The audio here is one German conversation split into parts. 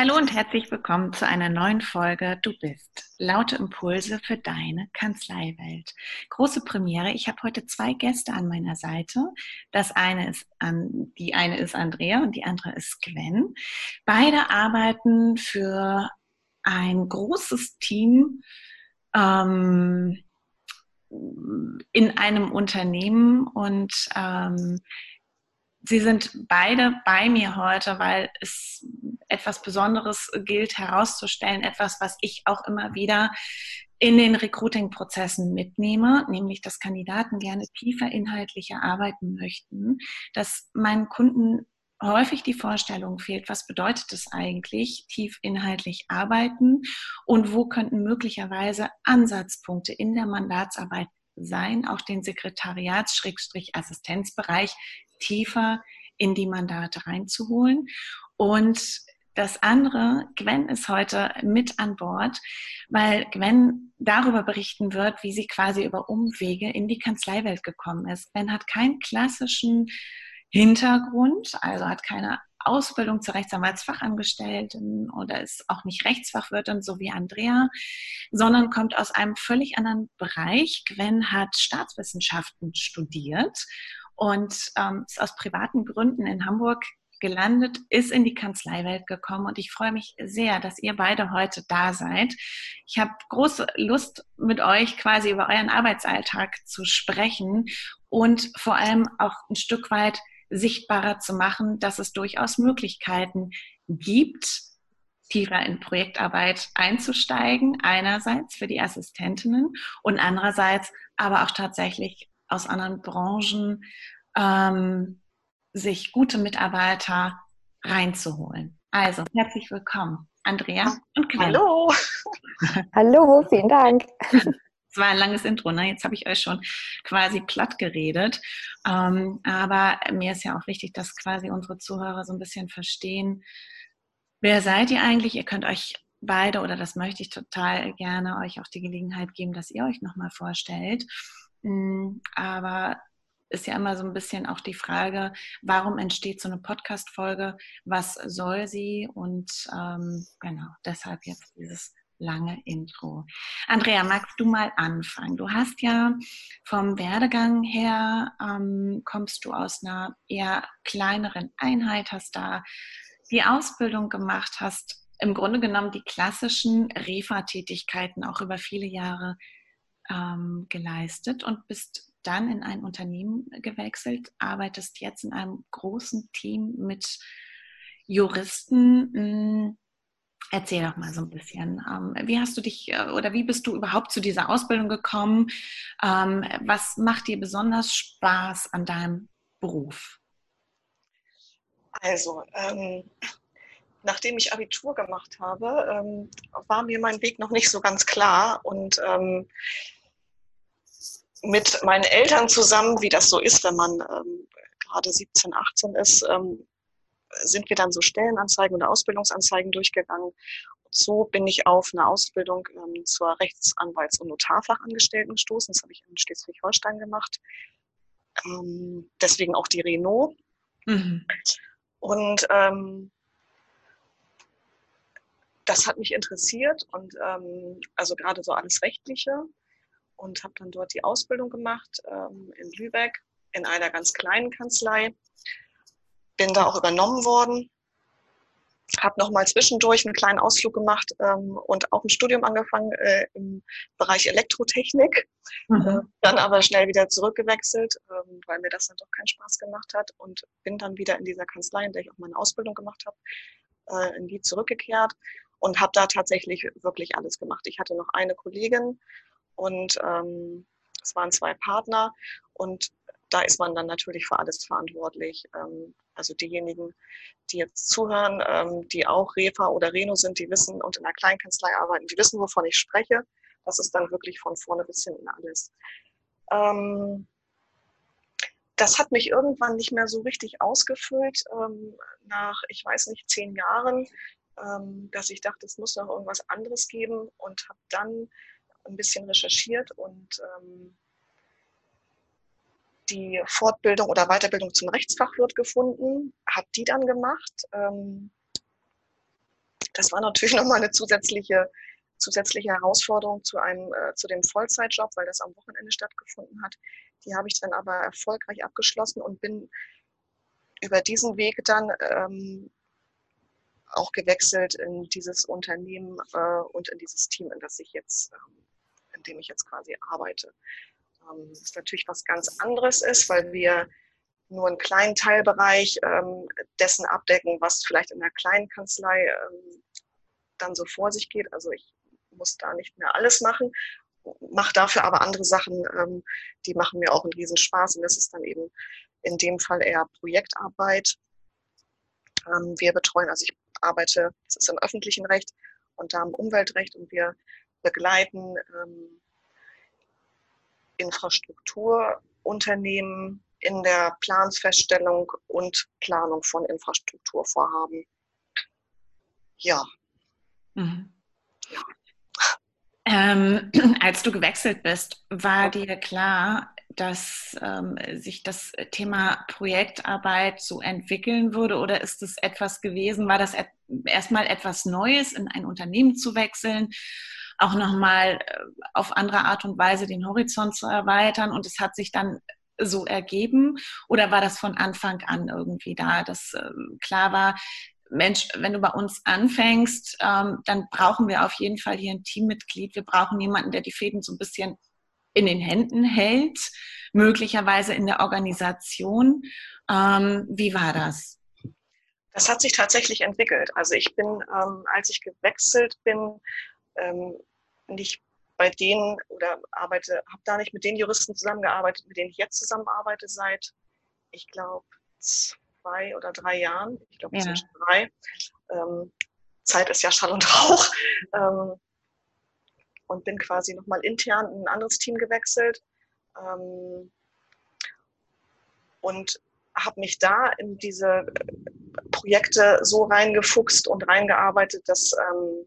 Hallo und herzlich willkommen zu einer neuen Folge Du bist. Laute Impulse für deine Kanzleiwelt. Große Premiere. Ich habe heute zwei Gäste an meiner Seite. Das eine ist an, die eine ist Andrea und die andere ist Gwen. Beide arbeiten für ein großes Team ähm, in einem Unternehmen und ähm, Sie sind beide bei mir heute, weil es etwas Besonderes gilt herauszustellen, etwas, was ich auch immer wieder in den Recruiting-Prozessen mitnehme, nämlich dass Kandidaten gerne tiefer inhaltlicher arbeiten möchten, dass meinen Kunden häufig die Vorstellung fehlt, was bedeutet es eigentlich, tief inhaltlich arbeiten und wo könnten möglicherweise Ansatzpunkte in der Mandatsarbeit sein, auch den Sekretariats-Assistenzbereich tiefer in die Mandate reinzuholen. Und das andere, Gwen ist heute mit an Bord, weil Gwen darüber berichten wird, wie sie quasi über Umwege in die Kanzleiwelt gekommen ist. Gwen hat keinen klassischen Hintergrund, also hat keine Ausbildung zur Rechtsanwaltsfachangestellten oder ist auch nicht Rechtsfachwirtin, so wie Andrea, sondern kommt aus einem völlig anderen Bereich. Gwen hat Staatswissenschaften studiert und ähm, ist aus privaten Gründen in Hamburg gelandet, ist in die Kanzleiwelt gekommen und ich freue mich sehr, dass ihr beide heute da seid. Ich habe große Lust, mit euch quasi über euren Arbeitsalltag zu sprechen und vor allem auch ein Stück weit sichtbarer zu machen, dass es durchaus Möglichkeiten gibt, tiefer in Projektarbeit einzusteigen, einerseits für die Assistentinnen und andererseits aber auch tatsächlich aus anderen Branchen ähm, sich gute Mitarbeiter reinzuholen. Also, herzlich willkommen, Andrea und Quinn. Hallo. Hallo, vielen Dank. Es war ein langes Intro, ne? Jetzt habe ich euch schon quasi platt geredet. Ähm, aber mir ist ja auch wichtig, dass quasi unsere Zuhörer so ein bisschen verstehen, wer seid ihr eigentlich? Ihr könnt euch beide, oder das möchte ich total gerne, euch auch die Gelegenheit geben, dass ihr euch nochmal vorstellt. Mm, aber ist ja immer so ein bisschen auch die Frage, warum entsteht so eine Podcast-Folge? Was soll sie? Und ähm, genau, deshalb jetzt dieses lange Intro. Andrea, magst du mal anfangen? Du hast ja vom Werdegang her, ähm, kommst du aus einer eher kleineren Einheit, hast da die Ausbildung gemacht, hast im Grunde genommen die klassischen Refa-Tätigkeiten auch über viele Jahre ähm, geleistet und bist dann in ein Unternehmen gewechselt, arbeitest jetzt in einem großen Team mit Juristen. Hm, erzähl doch mal so ein bisschen. Ähm, wie hast du dich äh, oder wie bist du überhaupt zu dieser Ausbildung gekommen? Ähm, was macht dir besonders Spaß an deinem Beruf? Also, ähm, nachdem ich Abitur gemacht habe, ähm, war mir mein Weg noch nicht so ganz klar und ähm, mit meinen Eltern zusammen, wie das so ist, wenn man ähm, gerade 17, 18 ist, ähm, sind wir dann so Stellenanzeigen oder Ausbildungsanzeigen durchgegangen. Und so bin ich auf eine Ausbildung ähm, zur Rechtsanwalts- und Notarfachangestellten gestoßen. Das habe ich in Schleswig-Holstein gemacht. Ähm, deswegen auch die Renault. Mhm. Und ähm, das hat mich interessiert und ähm, also gerade so alles Rechtliche und habe dann dort die Ausbildung gemacht ähm, in Lübeck in einer ganz kleinen Kanzlei. Bin da auch übernommen worden. Habe nochmal zwischendurch einen kleinen Ausflug gemacht ähm, und auch ein Studium angefangen äh, im Bereich Elektrotechnik. Mhm. Äh, dann aber schnell wieder zurückgewechselt, ähm, weil mir das dann doch keinen Spaß gemacht hat und bin dann wieder in dieser Kanzlei, in der ich auch meine Ausbildung gemacht habe, äh, in die zurückgekehrt und habe da tatsächlich wirklich alles gemacht. Ich hatte noch eine Kollegin und ähm, es waren zwei Partner und da ist man dann natürlich für alles verantwortlich. Ähm, also diejenigen, die jetzt zuhören, ähm, die auch Refa oder Reno sind, die wissen und in der Kleinkanzlei arbeiten, die wissen, wovon ich spreche. Das ist dann wirklich von vorne bis hinten alles. Ähm, das hat mich irgendwann nicht mehr so richtig ausgefüllt, nach, ich weiß nicht, zehn Jahren, dass ich dachte, es muss noch irgendwas anderes geben und habe dann ein bisschen recherchiert und ähm, die Fortbildung oder Weiterbildung zum Rechtsfachwirt gefunden, habe die dann gemacht. Ähm, das war natürlich nochmal eine zusätzliche, zusätzliche Herausforderung zu, einem, äh, zu dem Vollzeitjob, weil das am Wochenende stattgefunden hat. Die habe ich dann aber erfolgreich abgeschlossen und bin über diesen Weg dann ähm, auch gewechselt in dieses Unternehmen äh, und in dieses Team, in das ich jetzt, ähm, in dem ich jetzt quasi arbeite. Ähm, das ist natürlich was ganz anderes ist, weil wir nur einen kleinen Teilbereich ähm, dessen abdecken, was vielleicht in der kleinen Kanzlei ähm, dann so vor sich geht. Also ich muss da nicht mehr alles machen, mache dafür aber andere Sachen, ähm, die machen mir auch einen Riesenspaß und das ist dann eben in dem Fall eher Projektarbeit. Ähm, wir betreuen, also ich arbeite, das ist im öffentlichen Recht und da im Umweltrecht und wir begleiten ähm, Infrastrukturunternehmen in der Plansfeststellung und Planung von Infrastrukturvorhaben. Ja. Mhm. ja. Ähm, als du gewechselt bist, war dir klar, dass ähm, sich das Thema Projektarbeit so entwickeln würde oder ist es etwas gewesen, war das et erstmal etwas Neues, in ein Unternehmen zu wechseln, auch nochmal äh, auf andere Art und Weise den Horizont zu erweitern und es hat sich dann so ergeben oder war das von Anfang an irgendwie da, dass äh, klar war, Mensch, wenn du bei uns anfängst, ähm, dann brauchen wir auf jeden Fall hier ein Teammitglied. Wir brauchen jemanden, der die Fäden so ein bisschen in den Händen hält, möglicherweise in der Organisation. Ähm, wie war das? Das hat sich tatsächlich entwickelt. Also ich bin, ähm, als ich gewechselt bin, ähm, nicht bei denen oder arbeite, habe da nicht mit den Juristen zusammengearbeitet, mit denen ich jetzt zusammenarbeite seit, ich glaube, zwei oder drei Jahren. Ich glaube, ja. drei. Ähm, Zeit ist ja Schall und Rauch. Ähm, und bin quasi nochmal intern in ein anderes Team gewechselt. Ähm, und habe mich da in diese Projekte so reingefuchst und reingearbeitet, dass ähm,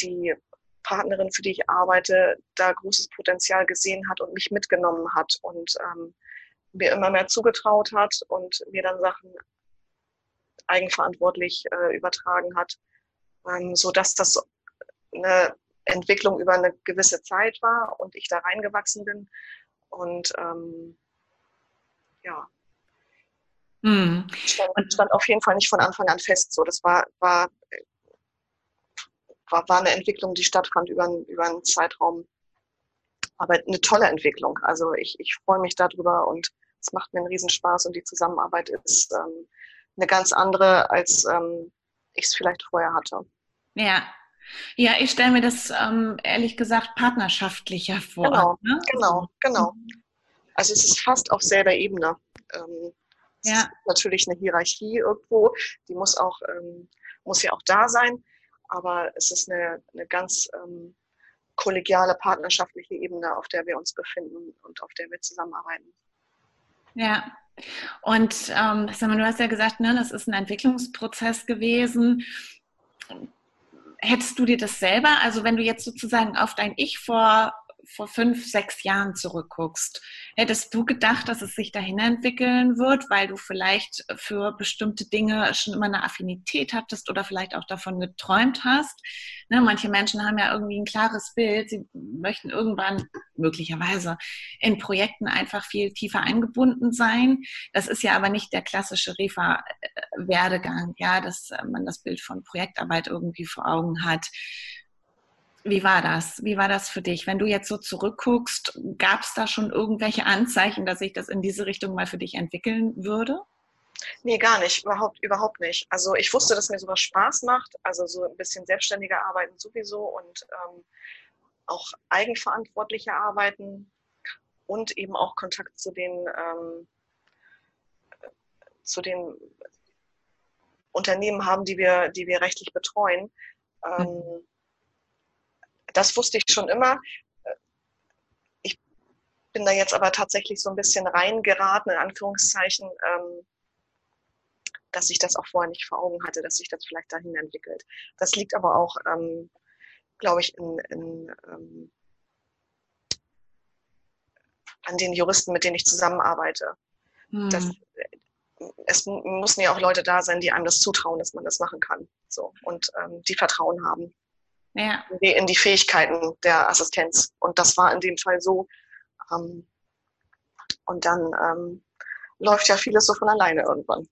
die Partnerin, für die ich arbeite, da großes Potenzial gesehen hat und mich mitgenommen hat und ähm, mir immer mehr zugetraut hat und mir dann Sachen eigenverantwortlich äh, übertragen hat, ähm, so dass das eine Entwicklung über eine gewisse Zeit war und ich da reingewachsen bin und ähm, ja. Hm. Stand, stand auf jeden Fall nicht von Anfang an fest. So, das war, war war, war eine Entwicklung, die stattfand über, über einen Zeitraum. Aber eine tolle Entwicklung. Also ich, ich freue mich darüber und es macht mir einen Riesenspaß und die Zusammenarbeit ist ähm, eine ganz andere, als ähm, ich es vielleicht vorher hatte. Ja. Ja, ich stelle mir das ähm, ehrlich gesagt partnerschaftlicher vor. Genau, ne? genau, genau. Also es ist fast auf selber Ebene. Ähm, ja. natürlich eine Hierarchie irgendwo, die muss auch, ähm, muss ja auch da sein aber es ist eine, eine ganz ähm, kollegiale, partnerschaftliche Ebene, auf der wir uns befinden und auf der wir zusammenarbeiten. Ja, und ähm, du hast ja gesagt, ne, das ist ein Entwicklungsprozess gewesen. Hättest du dir das selber, also wenn du jetzt sozusagen auf dein Ich vor vor fünf, sechs Jahren zurückguckst, hättest du gedacht, dass es sich dahin entwickeln wird, weil du vielleicht für bestimmte Dinge schon immer eine Affinität hattest oder vielleicht auch davon geträumt hast? Ne, manche Menschen haben ja irgendwie ein klares Bild. Sie möchten irgendwann möglicherweise in Projekten einfach viel tiefer eingebunden sein. Das ist ja aber nicht der klassische Refa-Werdegang, ja, dass man das Bild von Projektarbeit irgendwie vor Augen hat. Wie war das? Wie war das für dich? Wenn du jetzt so zurückguckst, gab es da schon irgendwelche Anzeichen, dass sich das in diese Richtung mal für dich entwickeln würde? Nee, gar nicht, überhaupt, überhaupt nicht. Also ich wusste, dass mir sowas Spaß macht, also so ein bisschen selbstständiger arbeiten sowieso und ähm, auch eigenverantwortlicher arbeiten und eben auch Kontakt zu den, ähm, zu den Unternehmen haben, die wir, die wir rechtlich betreuen. Ähm, mhm das wusste ich schon immer. Ich bin da jetzt aber tatsächlich so ein bisschen reingeraten, in Anführungszeichen, ähm, dass ich das auch vorher nicht vor Augen hatte, dass sich das vielleicht dahin entwickelt. Das liegt aber auch, ähm, glaube ich, in, in, ähm, an den Juristen, mit denen ich zusammenarbeite. Hm. Das, es müssen ja auch Leute da sein, die einem das zutrauen, dass man das machen kann. So, und ähm, die Vertrauen haben. Ja. In, die, Fähigkeiten der Assistenz. Und das war in dem Fall so. Ähm, und dann ähm, läuft ja vieles so von alleine irgendwann.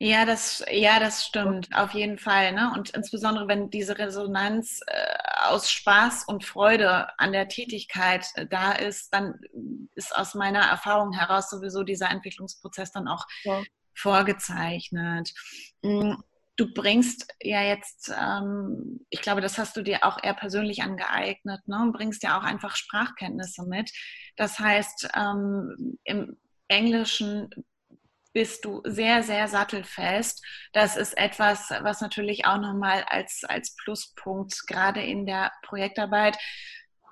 Ja, das, ja, das stimmt, auf jeden Fall. Ne? Und insbesondere, wenn diese Resonanz äh, aus Spaß und Freude an der Tätigkeit äh, da ist, dann ist aus meiner Erfahrung heraus sowieso dieser Entwicklungsprozess dann auch ja. vorgezeichnet. Hm, du bringst ja jetzt, ähm, ich glaube, das hast du dir auch eher persönlich angeeignet, ne? bringst ja auch einfach Sprachkenntnisse mit. Das heißt, ähm, im Englischen bist du sehr, sehr sattelfest. Das ist etwas, was natürlich auch nochmal als, als Pluspunkt gerade in der Projektarbeit.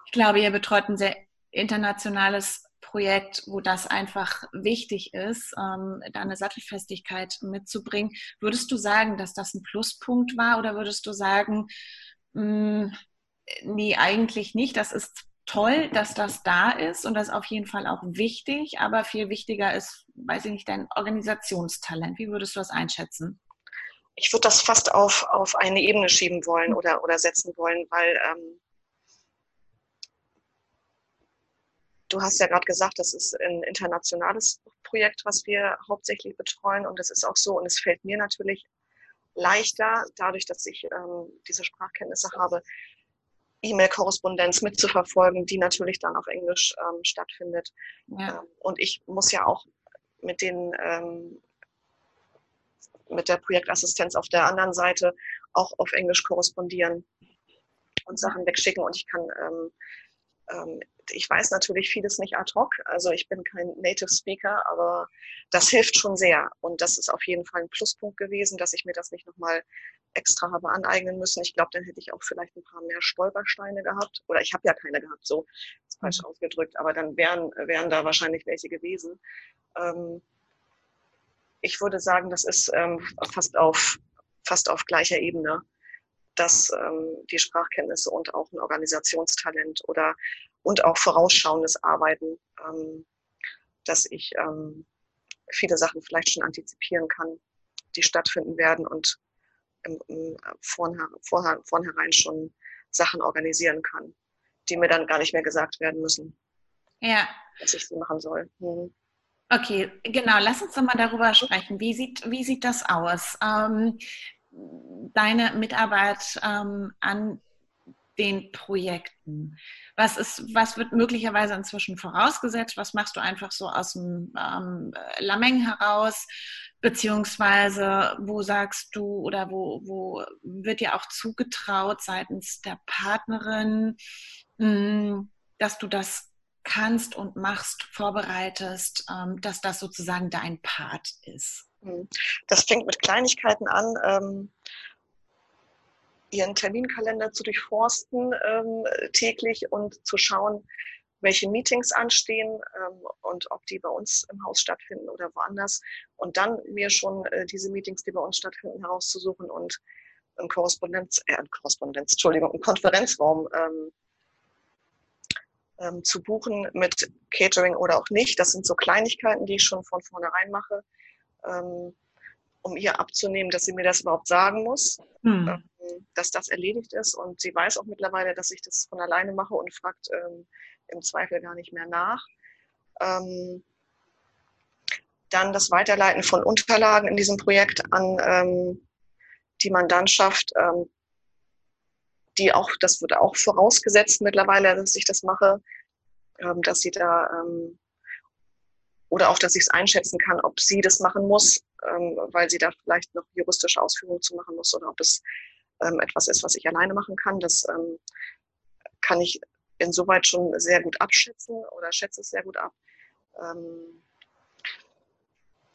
Ich glaube, ihr betreut ein sehr internationales Projekt, wo das einfach wichtig ist, ähm, da eine Sattelfestigkeit mitzubringen. Würdest du sagen, dass das ein Pluspunkt war oder würdest du sagen, mh, mm, nee, eigentlich nicht, das ist toll, dass das da ist und das ist auf jeden Fall auch wichtig, aber viel wichtiger ist, weiß ich nicht, dein Organisationstalent. Wie würdest du das einschätzen? Ich würde das fast auf, auf eine Ebene schieben wollen oder, oder setzen wollen, weil ähm, du hast ja gerade gesagt, das ist ein internationales Projekt, was wir hauptsächlich betreuen und das ist auch so und es fällt mir natürlich leichter, dadurch, dass ich ähm, diese Sprachkenntnisse habe, E-Mail-Korrespondenz mitzuverfolgen, die natürlich dann auf Englisch ähm, stattfindet. Ja. Ähm, und ich muss ja auch mit den ähm, mit der Projektassistenz auf der anderen Seite auch auf Englisch korrespondieren und Sachen wegschicken. Und ich kann ähm, ich weiß natürlich vieles nicht ad hoc, also ich bin kein Native Speaker, aber das hilft schon sehr. Und das ist auf jeden Fall ein Pluspunkt gewesen, dass ich mir das nicht nochmal extra habe aneignen müssen. Ich glaube, dann hätte ich auch vielleicht ein paar mehr Stolpersteine gehabt. Oder ich habe ja keine gehabt, so ist falsch mhm. ausgedrückt, aber dann wären, wären da wahrscheinlich welche gewesen. Ähm, ich würde sagen, das ist ähm, fast, auf, fast auf gleicher Ebene dass ähm, die Sprachkenntnisse und auch ein Organisationstalent oder und auch vorausschauendes Arbeiten, ähm, dass ich ähm, viele Sachen vielleicht schon antizipieren kann, die stattfinden werden und im, im vornherein, vornherein schon Sachen organisieren kann, die mir dann gar nicht mehr gesagt werden müssen. Ja. Dass ich sie machen soll. Hm. Okay, genau. Lass uns doch mal darüber sprechen. Wie sieht, wie sieht das aus? Ähm, deine Mitarbeit ähm, an den Projekten? Was, ist, was wird möglicherweise inzwischen vorausgesetzt? Was machst du einfach so aus dem ähm, Lameng heraus? Beziehungsweise wo sagst du oder wo, wo wird dir auch zugetraut seitens der Partnerin, mh, hm, dass du das kannst und machst, vorbereitest, ähm, dass das sozusagen dein Part ist? Hm. Das fängt mit Kleinigkeiten an. Ähm, ihren Terminkalender zu durchforsten ähm, täglich und zu schauen, welche Meetings anstehen ähm, und ob die bei uns im Haus stattfinden oder woanders. Und dann mir schon äh, diese Meetings, die bei uns stattfinden, herauszusuchen und einen Korrespondenz, äh, Korrespondenz, Entschuldigung, einen Konferenzraum ähm, ähm, zu buchen mit Catering oder auch nicht. Das sind so Kleinigkeiten, die ich schon von vornherein mache ähm, um ihr abzunehmen, dass sie mir das überhaupt sagen muss, hm. ähm, dass das erledigt ist. Und sie weiß auch mittlerweile, dass ich das von alleine mache und fragt ähm, im Zweifel gar nicht mehr nach. Ähm, dann das Weiterleiten von Unterlagen in diesem Projekt an ähm, die Mandantschaft, ähm, die auch, das wird auch vorausgesetzt mittlerweile, dass ich das mache, dass sie da oder auch, dass ich es einschätzen kann, ob sie das machen muss, ähm, weil sie da vielleicht noch juristische Ausführungen zu machen muss oder ob es ähm, etwas ist, was ich alleine machen kann. Das ähm, kann ich insoweit schon sehr gut abschätzen oder schätze es sehr gut ab. Ähm,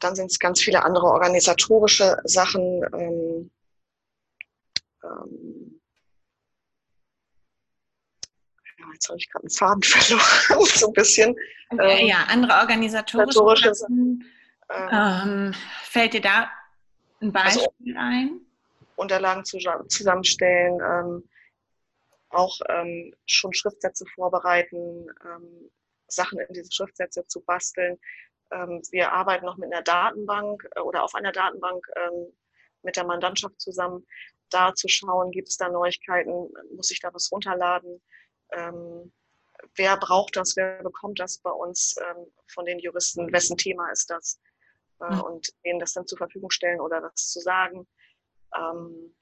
dann sind es ganz viele andere organisatorische Sachen. Ähm, ähm, jetzt habe ich gerade einen Faden verloren, so ein bisschen. Okay, ähm, ja, andere organisatorische Sachen. Ähm, ähm, fällt dir da ein also Beispiel also, ein? Unterlagen zusammenstellen, ähm, auch ähm, schon Schriftsätze vorbereiten, ähm, Sachen in diese Schriftsätze zu basteln, Ähm, wir arbeiten noch mit einer Datenbank äh, oder auf einer Datenbank mit der Mandantschaft zusammen, da zu schauen, gibt es da Neuigkeiten, muss ich da was runterladen, ähm, wer braucht das, wer bekommt das bei uns ähm, von den Juristen, wessen Thema ist das äh, und denen das dann zur Verfügung stellen oder das zu sagen. Ähm,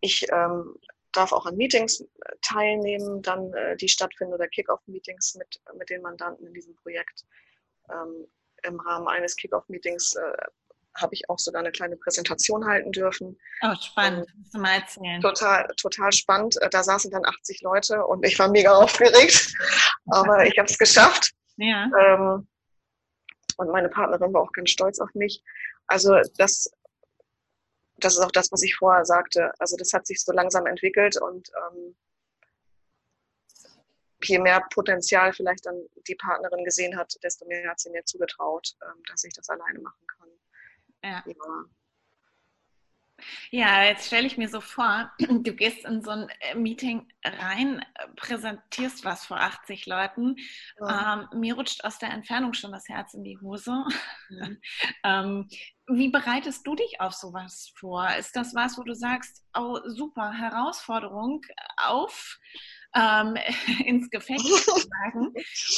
ich ähm, darf auch an Meetings teilnehmen, dann äh, die stattfinden oder Kick-Off-Meetings mit, mit den Mandanten in diesem Projekt. Ähm, Im Rahmen eines Kick-Off-Meetings äh, habe ich auch sogar eine kleine Präsentation halten dürfen. Oh, spannend. Musst du mal erzählen. Total, total spannend. Äh, da saßen dann 80 Leute und ich war mega aufgeregt. Aber ich habe es geschafft. Ja. Ähm, und meine Partnerin war auch ganz stolz auf mich. Also das, das ist auch das, was ich vorher sagte. Also das hat sich so langsam entwickelt und ähm, je mehr Potenzial vielleicht dann die Partnerin gesehen hat, desto mehr hat sie mir zugetraut, ähm, dass ich das alleine machen kann. Ja. ja. jetzt stelle ich mir so vor, du gehst in so ein äh, Meeting rein, präsentierst was vor 80 Leuten. Ja. Ähm, mir rutscht aus der Entfernung schon das Herz in die Hose. Ja. ähm, wie bereitest du dich auf sowas vor? Ist das was, wo du sagst, oh super, Herausforderung, auf? Ähm, ins Gefecht schlagen?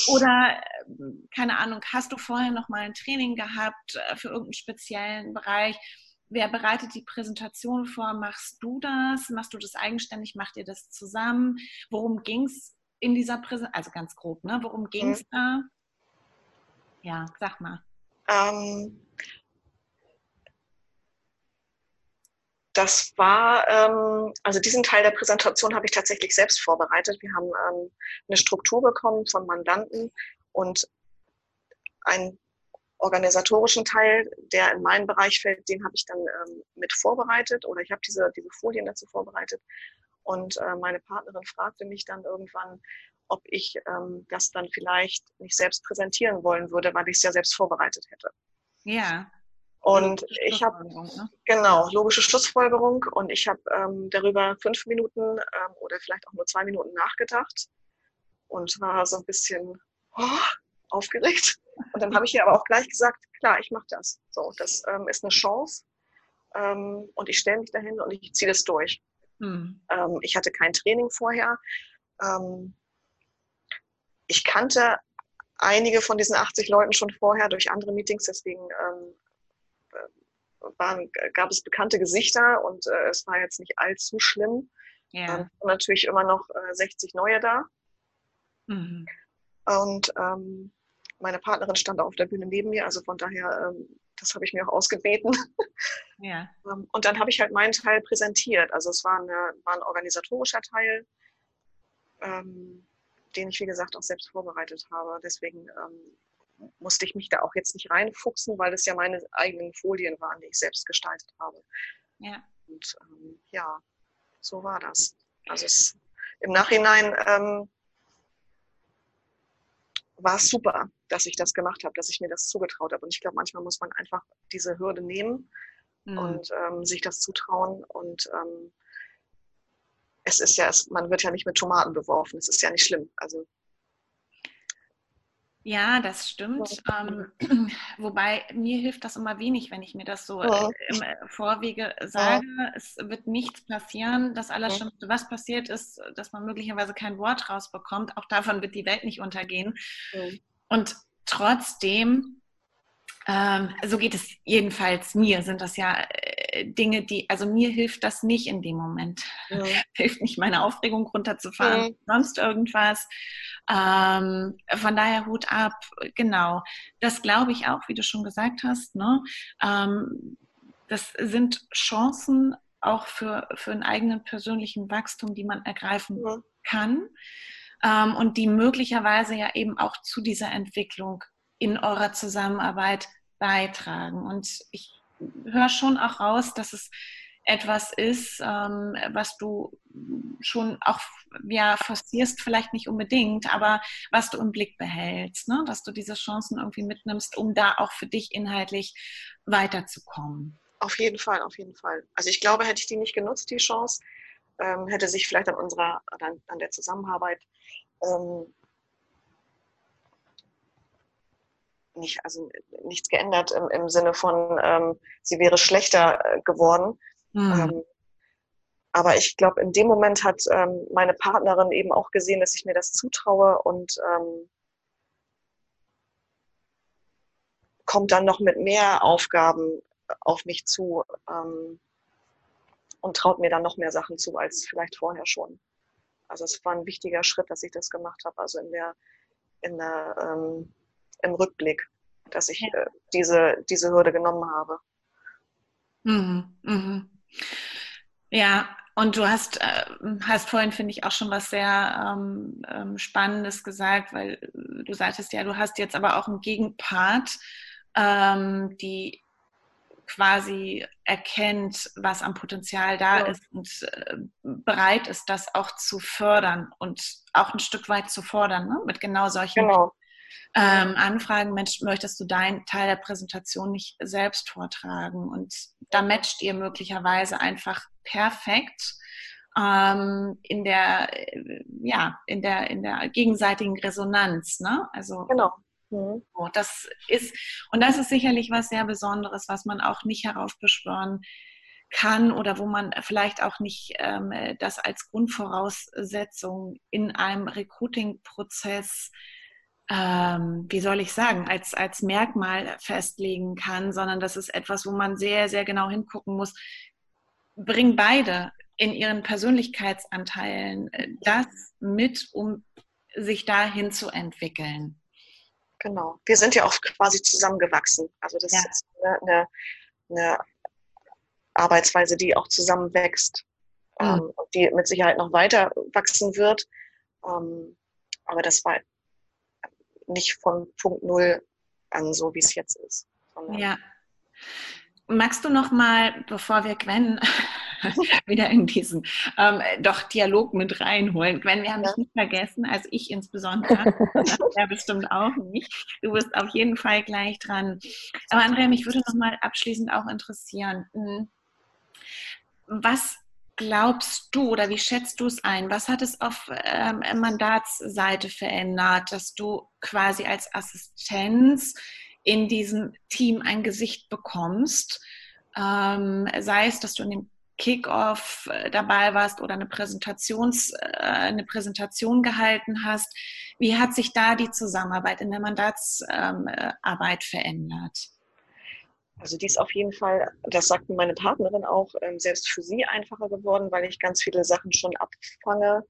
Oder, keine Ahnung, hast du vorher noch mal ein Training gehabt äh, für irgendeinen speziellen Bereich? Wer bereitet die Präsentation vor? Machst du das? Machst du das eigenständig? Macht ihr das zusammen? Worum ging es in dieser Präsentation? Also ganz grob, ne? Worum ging es mhm. da? Ja, sag mal. Ähm, das war, ähm, also diesen Teil der Präsentation habe ich tatsächlich selbst vorbereitet. Wir haben ähm, eine Struktur bekommen von Mandanten und einen organisatorischen Teil, der in meinen Bereich fällt, den habe ich dann ähm, mit vorbereitet oder ich habe diese, diese Folien dazu vorbereitet. Und äh, meine Partnerin fragte mich dann irgendwann, ob ich ähm, das dann vielleicht nicht selbst präsentieren wollen würde, weil ich es ja selbst vorbereitet hätte. Ja. Und ich habe, ne? genau, logische Schlussfolgerung. Und ich habe ähm, darüber fünf Minuten ähm, oder vielleicht auch nur zwei Minuten nachgedacht und war so ein bisschen oh, aufgeregt. Und dann habe ich ihr aber auch gleich gesagt, klar, ich mache das. So, das ähm, ist eine Chance. Ähm, und ich stelle mich dahin und ich ziehe das durch. Hm. Ähm, ich hatte kein Training vorher. Ähm, ich kannte einige von diesen 80 Leuten schon vorher durch andere Meetings, deswegen ähm, waren, gab es bekannte Gesichter und äh, es war jetzt nicht allzu schlimm. Ja. Ähm, natürlich immer noch äh, 60 neue da. Mhm. Und ähm, meine Partnerin stand auf der Bühne neben mir, also von daher, ähm, das habe ich mir auch ausgebeten. Ja. Ähm, und dann habe ich halt meinen Teil präsentiert. Also es war, eine, war ein organisatorischer Teil, ähm, den ich, wie gesagt, auch selbst vorbereitet habe. Deswegen ähm, musste ich mich da auch jetzt nicht reinfuchsen, weil das ja meine eigenen Folien waren, die ich selbst gestaltet habe. Ja. Und ähm, ja, so war das. Also es, im Nachhinein ähm, war es super, dass ich das gemacht habe, dass ich mir das zugetraut habe. Und ich glaube, manchmal muss man einfach diese Hürde nehmen mhm. und ähm, sich das zutrauen. Und ähm, es ist ja, es, man wird ja nicht mit Tomaten beworfen. Es ist ja nicht schlimm. Also ja, das stimmt. Ähm, wobei mir hilft das immer wenig, wenn ich mir das so äh, im äh, Vorwege sage. Ja. Es wird nichts passieren. Das Allerschlimmste, was passiert ist, dass man möglicherweise kein Wort rausbekommt. Auch davon wird die Welt nicht untergehen. Und trotzdem, ähm, so geht es jedenfalls mir, sind das ja äh, Dinge, die, also mir hilft das nicht in dem Moment. Ja. hilft nicht, meine Aufregung runterzufahren, sonst irgendwas. Ähm, von daher Hut ab, genau. Das glaube ich auch, wie du schon gesagt hast. Ne? Ähm, das sind Chancen auch für, für einen eigenen persönlichen Wachstum, die man ergreifen ja. kann ähm, und die möglicherweise ja eben auch zu dieser Entwicklung in eurer Zusammenarbeit beitragen. Und ich höre schon auch raus, dass es etwas ist, ähm, was du schon auch ja, forcierst, vielleicht nicht unbedingt, aber was du im Blick behältst, ne? dass du diese Chancen irgendwie mitnimmst, um da auch für dich inhaltlich weiterzukommen. Auf jeden Fall, auf jeden Fall. Also ich glaube, hätte ich die nicht genutzt, die Chance, ähm, hätte sich vielleicht an unserer, an, an der Zusammenarbeit ähm, nicht, also nichts geändert im, im Sinne von, ähm, sie wäre schlechter äh, geworden. Mhm. Ähm, aber ich glaube, in dem Moment hat ähm, meine Partnerin eben auch gesehen, dass ich mir das zutraue und ähm, kommt dann noch mit mehr Aufgaben auf mich zu ähm, und traut mir dann noch mehr Sachen zu als vielleicht vorher schon. Also es war ein wichtiger Schritt, dass ich das gemacht habe. Also in der, in der, ähm, im Rückblick, dass ich äh, diese, diese Hürde genommen habe. Mhm, mhm. Ja, und du hast, äh, hast vorhin, finde ich, auch schon was sehr ähm, ähm, Spannendes gesagt, weil du sagtest ja, du hast jetzt aber auch einen Gegenpart, ähm, die quasi erkennt, was am Potenzial da ja. ist und äh, bereit ist, das auch zu fördern und auch ein Stück weit zu fordern, ne? mit genau solchen genau. Ähm, Anfragen, Mensch, möchtest du deinen Teil der Präsentation nicht selbst vortragen? Und da matcht ihr möglicherweise einfach perfekt ähm, in der, äh, ja, in der, in der gegenseitigen Resonanz, ne? Also genau. Mhm. So, das ist, und das ist sicherlich was sehr Besonderes, was man auch nicht heraufbeschwören kann oder wo man vielleicht auch nicht ähm, das als Grundvoraussetzung in einem Recruiting-Prozess, ähm, wie soll ich sagen, als, als Merkmal festlegen kann, sondern das ist etwas, wo man sehr, sehr genau hingucken muss. Bringen beide in ihren Persönlichkeitsanteilen äh, das mit, um sich dahin zu entwickeln. Genau. Wir sind ja auch quasi zusammengewachsen. Also das ja. ist eine, eine, Arbeitsweise, die auch zusammenwächst mhm. ähm, und die mit Sicherheit noch weiter wachsen wird. Ähm, aber das war nicht von Punkt Null an so, wie es jetzt ist. Ja. Magst du noch mal, bevor wir Gwen wieder in diesen ähm, doch Dialog mit reinholen. Gwen, wir haben ja. dich nicht vergessen, also ich insbesondere, ja bestimmt auch nicht. Du bist auf jeden Fall gleich dran. Aber Andrea, mich würde noch mal abschließend auch interessieren, hm, was glaubst du oder wie schätzt du es ein? Was hat es auf ähm, Mandatsseite verändert, dass du quasi als Assistenz in diesem Team ein Gesicht bekommst? Ähm, sei es, dass du in dem Kickoff äh, dabei warst oder eine, Präsentations, äh, eine Präsentation gehalten hast. Wie hat sich da die Zusammenarbeit in der Mandatsarbeit verändert? Also die ist auf jeden Fall, das sagt meine Partnerin auch, ähm, selbst für sie einfacher geworden, weil ich ganz viele Sachen schon abfange.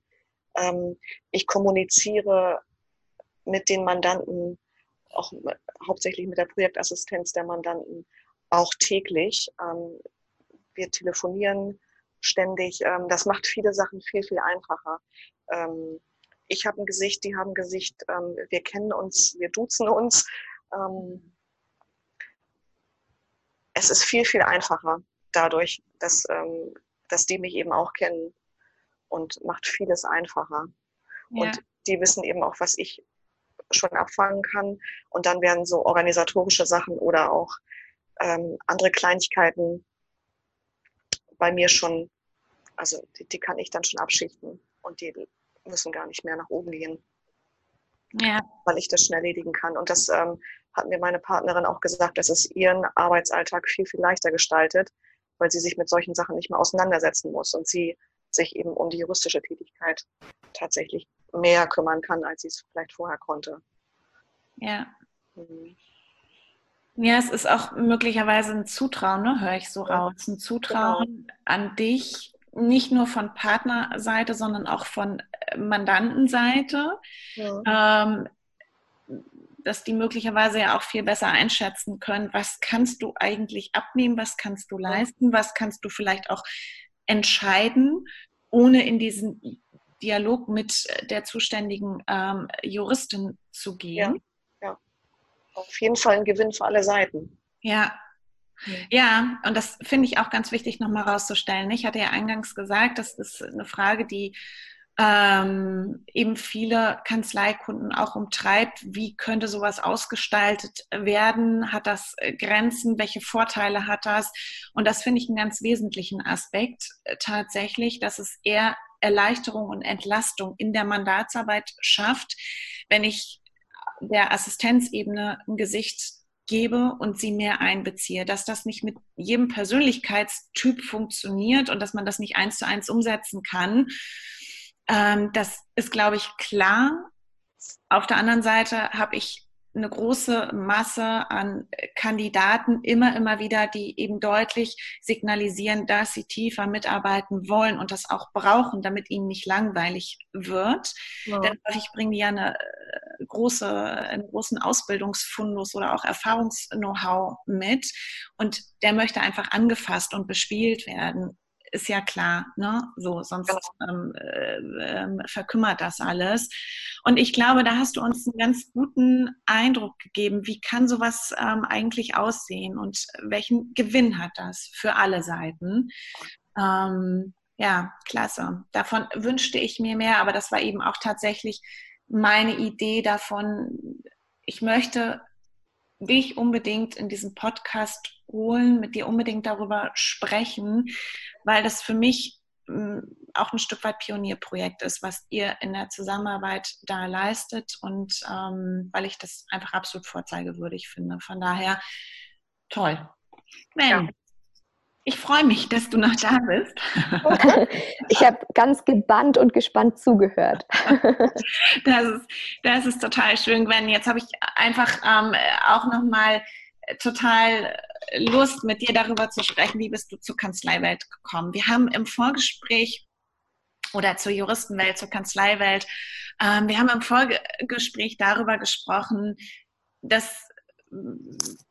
Ähm, ich kommuniziere mit den Mandanten, auch hauptsächlich mit der Projektassistenz der Mandanten, auch täglich. Ähm, wir telefonieren ständig. Das macht viele Sachen viel, viel einfacher. Ich habe ein Gesicht, die haben ein Gesicht, wir kennen uns, wir duzen uns. Ähm, es ist viel, viel einfacher dadurch, dass, ähm, dass die mich eben auch kennen und macht vieles einfacher. Ja. Und die wissen eben auch, was ich schon abfangen kann. Und dann werden so organisatorische Sachen oder auch ähm, andere Kleinigkeiten bei mir schon, also die, die kann ich dann schon abschichten und die müssen gar nicht mehr nach oben gehen. Ja. Weil ich das schnell erledigen kann. Und das ähm, hat mir meine Partnerin auch gesagt, dass es ihren Arbeitsalltag viel, viel leichter gestaltet, weil sie sich mit solchen Sachen nicht mehr auseinandersetzen muss und sie sich eben um die juristische Tätigkeit tatsächlich mehr kümmern kann, als sie es vielleicht vorher konnte. Ja. Mhm. Ja, es ist auch möglicherweise ein Zutrauen, ne, höre ich so raus. Ein Zutrauen genau. an dich, nicht nur von Partnerseite, sondern auch von Mandantenseite, ja. ähm, dass die möglicherweise ja auch viel besser einschätzen können, was kannst du eigentlich abnehmen, was kannst du leisten, was kannst du vielleicht auch entscheiden, ohne in diesen Dialog mit der zuständigen ähm, Juristin zu gehen. Ja auf jeden Fall ein Gewinn für alle Seiten. Ja. Ja, und das finde ich auch ganz wichtig nochmal rauszustellen. Ich hatte ja eingangs gesagt, das ist eine Frage, die ähm, eben viele Kanzleikunden auch umtreibt. Wie könnte sowas ausgestaltet werden? Hat das äh, Grenzen? Welche Vorteile hat das? Und das finde ich einen ganz wesentlichen Aspekt äh, tatsächlich, dass es eher Erleichterung und Entlastung in der Mandatsarbeit schafft, wenn ich der Assistenzebene ein Gesicht gebe und sie mehr einbeziehe, dass das nicht mit jedem Persönlichkeitstyp funktioniert und dass man das nicht eins zu eins umsetzen kann. Ähm, das ist, glaube ich, klar. Auf der anderen Seite habe ich eine große Masse an Kandidaten immer, immer wieder, die eben deutlich signalisieren, dass sie tiefer mitarbeiten wollen und das auch brauchen, damit ihnen nicht langweilig wird. Ja. Denn häufig bringen die ja eine äh, große, einen großen Ausbildungsfundus oder auch Erfahrungs-Know-how mit und der möchte einfach angefasst und bespielt werden ist ja klar, ne? So, sonst genau. ähm, äh, verkümmert das alles. Und ich glaube, da hast du uns einen ganz guten Eindruck gegeben. Wie kann sowas ähm, eigentlich aussehen und welchen Gewinn hat das für alle Seiten? Ähm, ja, klasse. Davon wünschte ich mir mehr, aber das war eben auch tatsächlich meine Idee davon. Ich möchte dich unbedingt in diesen Podcast holen, mit dir unbedingt darüber sprechen, weil das für mich hm, auch ein Stück weit Pionierprojekt ist, was ihr in der Zusammenarbeit da leistet und ähm, weil ich das einfach absolut vorzeigewürdig finde. Von daher toll. Ben, ja. ich freue mich, dass du noch da bist. ich habe ganz gebannt und gespannt zugehört. das, ist, das ist total schön, Gwen. Jetzt habe ich einfach ähm, auch noch mal total Lust, mit dir darüber zu sprechen, wie bist du zur Kanzleiwelt gekommen. Wir haben im Vorgespräch oder zur Juristenwelt, zur Kanzleiwelt, ähm, wir haben im Vorgespräch darüber gesprochen, dass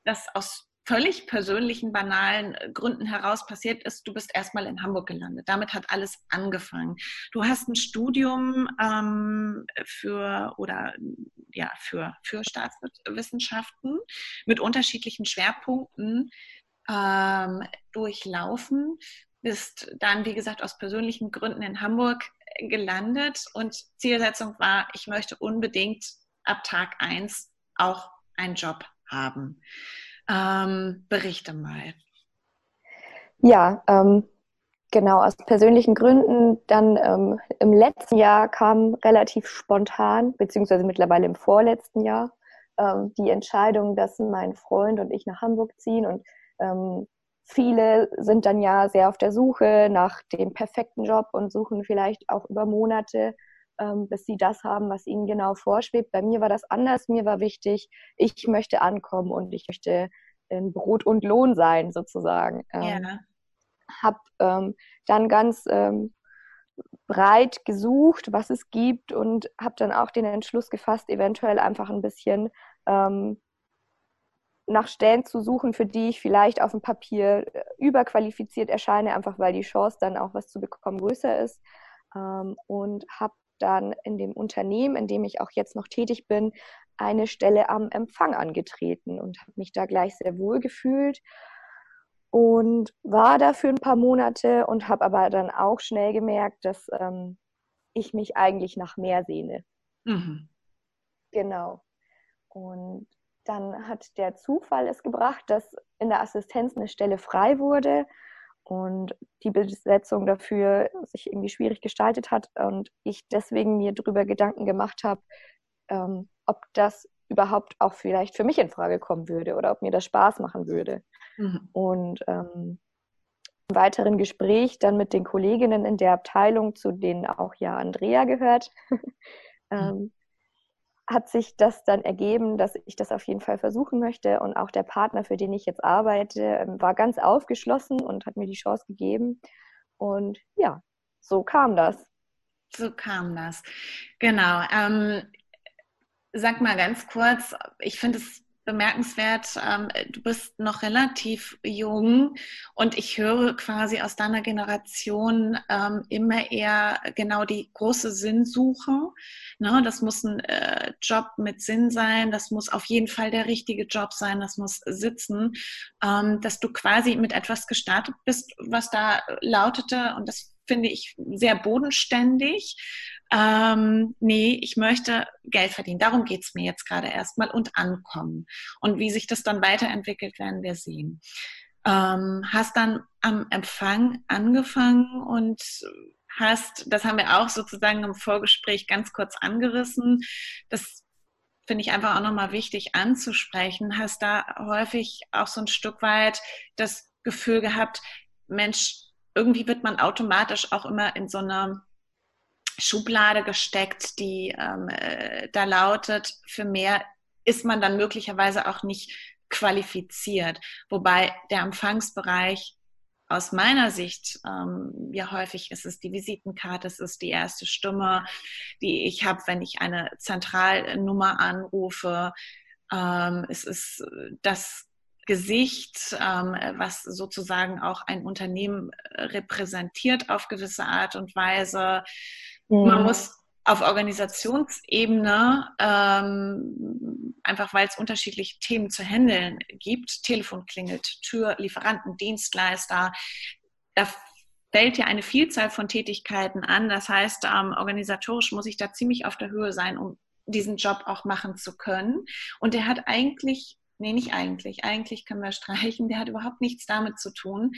das aus völlig persönlichen, banalen Gründen heraus passiert ist, du bist erstmal in Hamburg gelandet. Damit hat alles angefangen. Du hast ein Studium ähm, für oder ja für, für Staatswissenschaften mit unterschiedlichen Schwerpunkten ähm, durchlaufen, bist dann, wie gesagt, aus persönlichen Gründen in Hamburg gelandet und Zielsetzung war, ich möchte unbedingt ab Tag 1 auch einen Job haben. Ähm, berichte mal. Ja, ähm, genau, aus persönlichen Gründen. Dann ähm, im letzten Jahr kam relativ spontan, beziehungsweise mittlerweile im vorletzten Jahr, ähm, die Entscheidung, dass mein Freund und ich nach Hamburg ziehen. Und ähm, viele sind dann ja sehr auf der Suche nach dem perfekten Job und suchen vielleicht auch über Monate ähm, bis sie das haben, was ihnen genau vorschwebt. Bei mir war das anders. Mir war wichtig, ich möchte ankommen und ich möchte in Brot und Lohn sein, sozusagen. Ähm, ja. Hab ähm, dann ganz ähm, breit gesucht, was es gibt und habe dann auch den Entschluss gefasst, eventuell einfach ein bisschen ähm, nach Stellen zu suchen, für die ich vielleicht auf dem Papier äh, überqualifiziert erscheine, einfach weil die Chance dann auch was zu bekommen größer ist. Ähm, und habe dann in dem Unternehmen, in dem ich auch jetzt noch tätig bin, eine Stelle am Empfang angetreten und habe mich da gleich sehr wohl gefühlt und war da für ein paar Monate und habe aber dann auch schnell gemerkt, dass ähm, ich mich eigentlich nach mehr sehne. Mhm. Genau. Und dann hat der Zufall es gebracht, dass in der Assistenz eine Stelle frei wurde und die Besetzung dafür sich irgendwie schwierig gestaltet hat und ich deswegen mir darüber Gedanken gemacht habe, ähm, ob das überhaupt auch vielleicht für mich in Frage kommen würde oder ob mir das Spaß machen würde. Mhm. Und ähm, im weiteren Gespräch dann mit den Kolleginnen in der Abteilung, zu denen auch ja Andrea gehört, ähm, mhm. hat sich das dann ergeben, dass ich das auf jeden Fall versuchen möchte. Und auch der Partner, für den ich jetzt arbeite, ähm, war ganz aufgeschlossen und hat mir die Chance gegeben. Und ja, so kam das. So kam das. Genau. Ähm, sag mal ganz kurz, ich finde es bemerkenswert, ähm, du bist noch relativ jung und ich höre quasi aus deiner Generation ähm, immer eher genau die große Sinnsuche. Ne? Das muss ein äh, Job mit Sinn sein, das muss auf jeden Fall der richtige Job sein, das muss sitzen, ähm, dass du quasi mit etwas gestartet bist, was da lautete und das finde ich sehr bodenständig ähm, nee, ich möchte Geld verdienen. Darum geht's mir jetzt gerade erstmal und ankommen. Und wie sich das dann weiterentwickelt, werden wir sehen. Ähm, hast dann am Empfang angefangen und hast, das haben wir auch sozusagen im Vorgespräch ganz kurz angerissen, das finde ich einfach auch nochmal wichtig anzusprechen. Hast da häufig auch so ein Stück weit das Gefühl gehabt, Mensch, irgendwie wird man automatisch auch immer in so eine Schublade gesteckt, die ähm, äh, da lautet, für mehr ist man dann möglicherweise auch nicht qualifiziert. Wobei der Empfangsbereich aus meiner Sicht, ähm, ja häufig ist es die Visitenkarte, es ist die erste Stimme, die ich habe, wenn ich eine Zentralnummer anrufe. Ähm, es ist das Gesicht, ähm, was sozusagen auch ein Unternehmen repräsentiert auf gewisse Art und Weise. Mhm. Man muss auf Organisationsebene, ähm, einfach weil es unterschiedliche Themen zu handeln gibt, Telefon klingelt, Tür, Lieferanten, Dienstleister, da fällt ja eine Vielzahl von Tätigkeiten an. Das heißt, ähm, organisatorisch muss ich da ziemlich auf der Höhe sein, um diesen Job auch machen zu können. Und der hat eigentlich, nee, nicht eigentlich, eigentlich können wir streichen, der hat überhaupt nichts damit zu tun,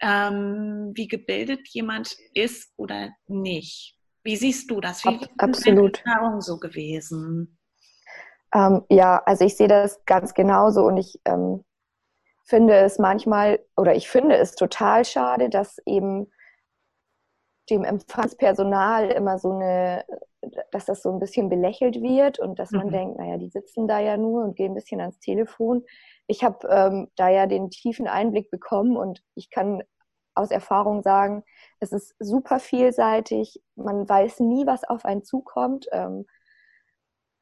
ähm, wie gebildet jemand ist oder nicht. Wie siehst du das? Wie Ab, absolut. ist Erfahrung so gewesen? Ähm, ja, also ich sehe das ganz genauso und ich ähm, finde es manchmal oder ich finde es total schade, dass eben dem Empfangspersonal immer so eine, dass das so ein bisschen belächelt wird und dass man mhm. denkt, naja, die sitzen da ja nur und gehen ein bisschen ans Telefon. Ich habe ähm, da ja den tiefen Einblick bekommen und ich kann aus Erfahrung sagen, es ist super vielseitig. Man weiß nie, was auf einen zukommt. Ähm,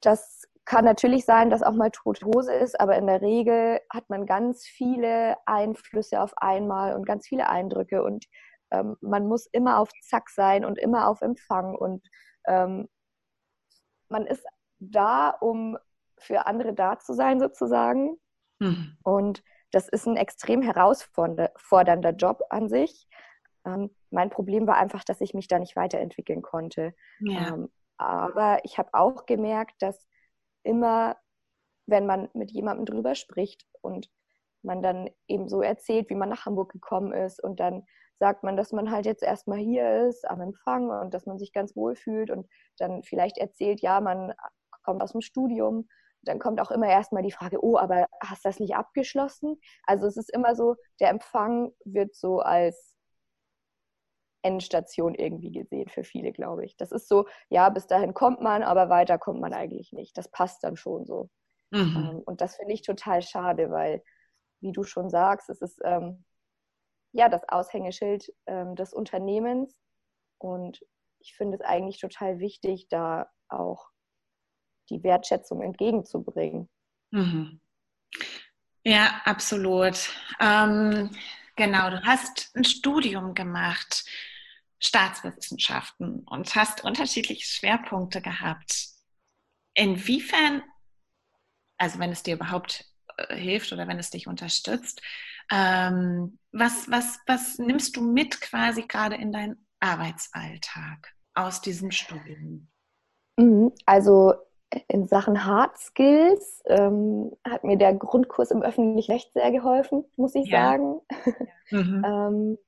das kann natürlich sein, dass auch mal tote Hose ist, aber in der Regel hat man ganz viele Einflüsse auf einmal und ganz viele Eindrücke und ähm, man muss immer auf Zack sein und immer auf Empfang und ähm, man ist da, um für andere da zu sein sozusagen. Mhm. Und das ist ein extrem herausfordernder Job an sich. Ähm, mein Problem war einfach, dass ich mich da nicht weiterentwickeln konnte. Ja. Ähm, aber ich habe auch gemerkt, dass immer, wenn man mit jemandem drüber spricht und man dann eben so erzählt, wie man nach Hamburg gekommen ist und dann sagt man, dass man halt jetzt erstmal hier ist am Empfang und dass man sich ganz wohl fühlt und dann vielleicht erzählt, ja, man kommt aus dem Studium dann kommt auch immer erstmal die Frage, oh, aber hast du das nicht abgeschlossen? Also es ist immer so, der Empfang wird so als Endstation irgendwie gesehen für viele, glaube ich. Das ist so, ja, bis dahin kommt man, aber weiter kommt man eigentlich nicht. Das passt dann schon so. Mhm. Ähm, und das finde ich total schade, weil, wie du schon sagst, es ist ähm, ja das Aushängeschild ähm, des Unternehmens. Und ich finde es eigentlich total wichtig, da auch die Wertschätzung entgegenzubringen. Mhm. Ja, absolut. Ähm, genau, du hast ein Studium gemacht, Staatswissenschaften, und hast unterschiedliche Schwerpunkte gehabt. Inwiefern, also wenn es dir überhaupt äh, hilft oder wenn es dich unterstützt, ähm, was, was, was nimmst du mit quasi gerade in deinen Arbeitsalltag aus diesem Studium? Mhm, also in Sachen Hard Skills ähm, hat mir der Grundkurs im öffentlichen Recht sehr geholfen, muss ich ja. sagen. Mhm. ähm,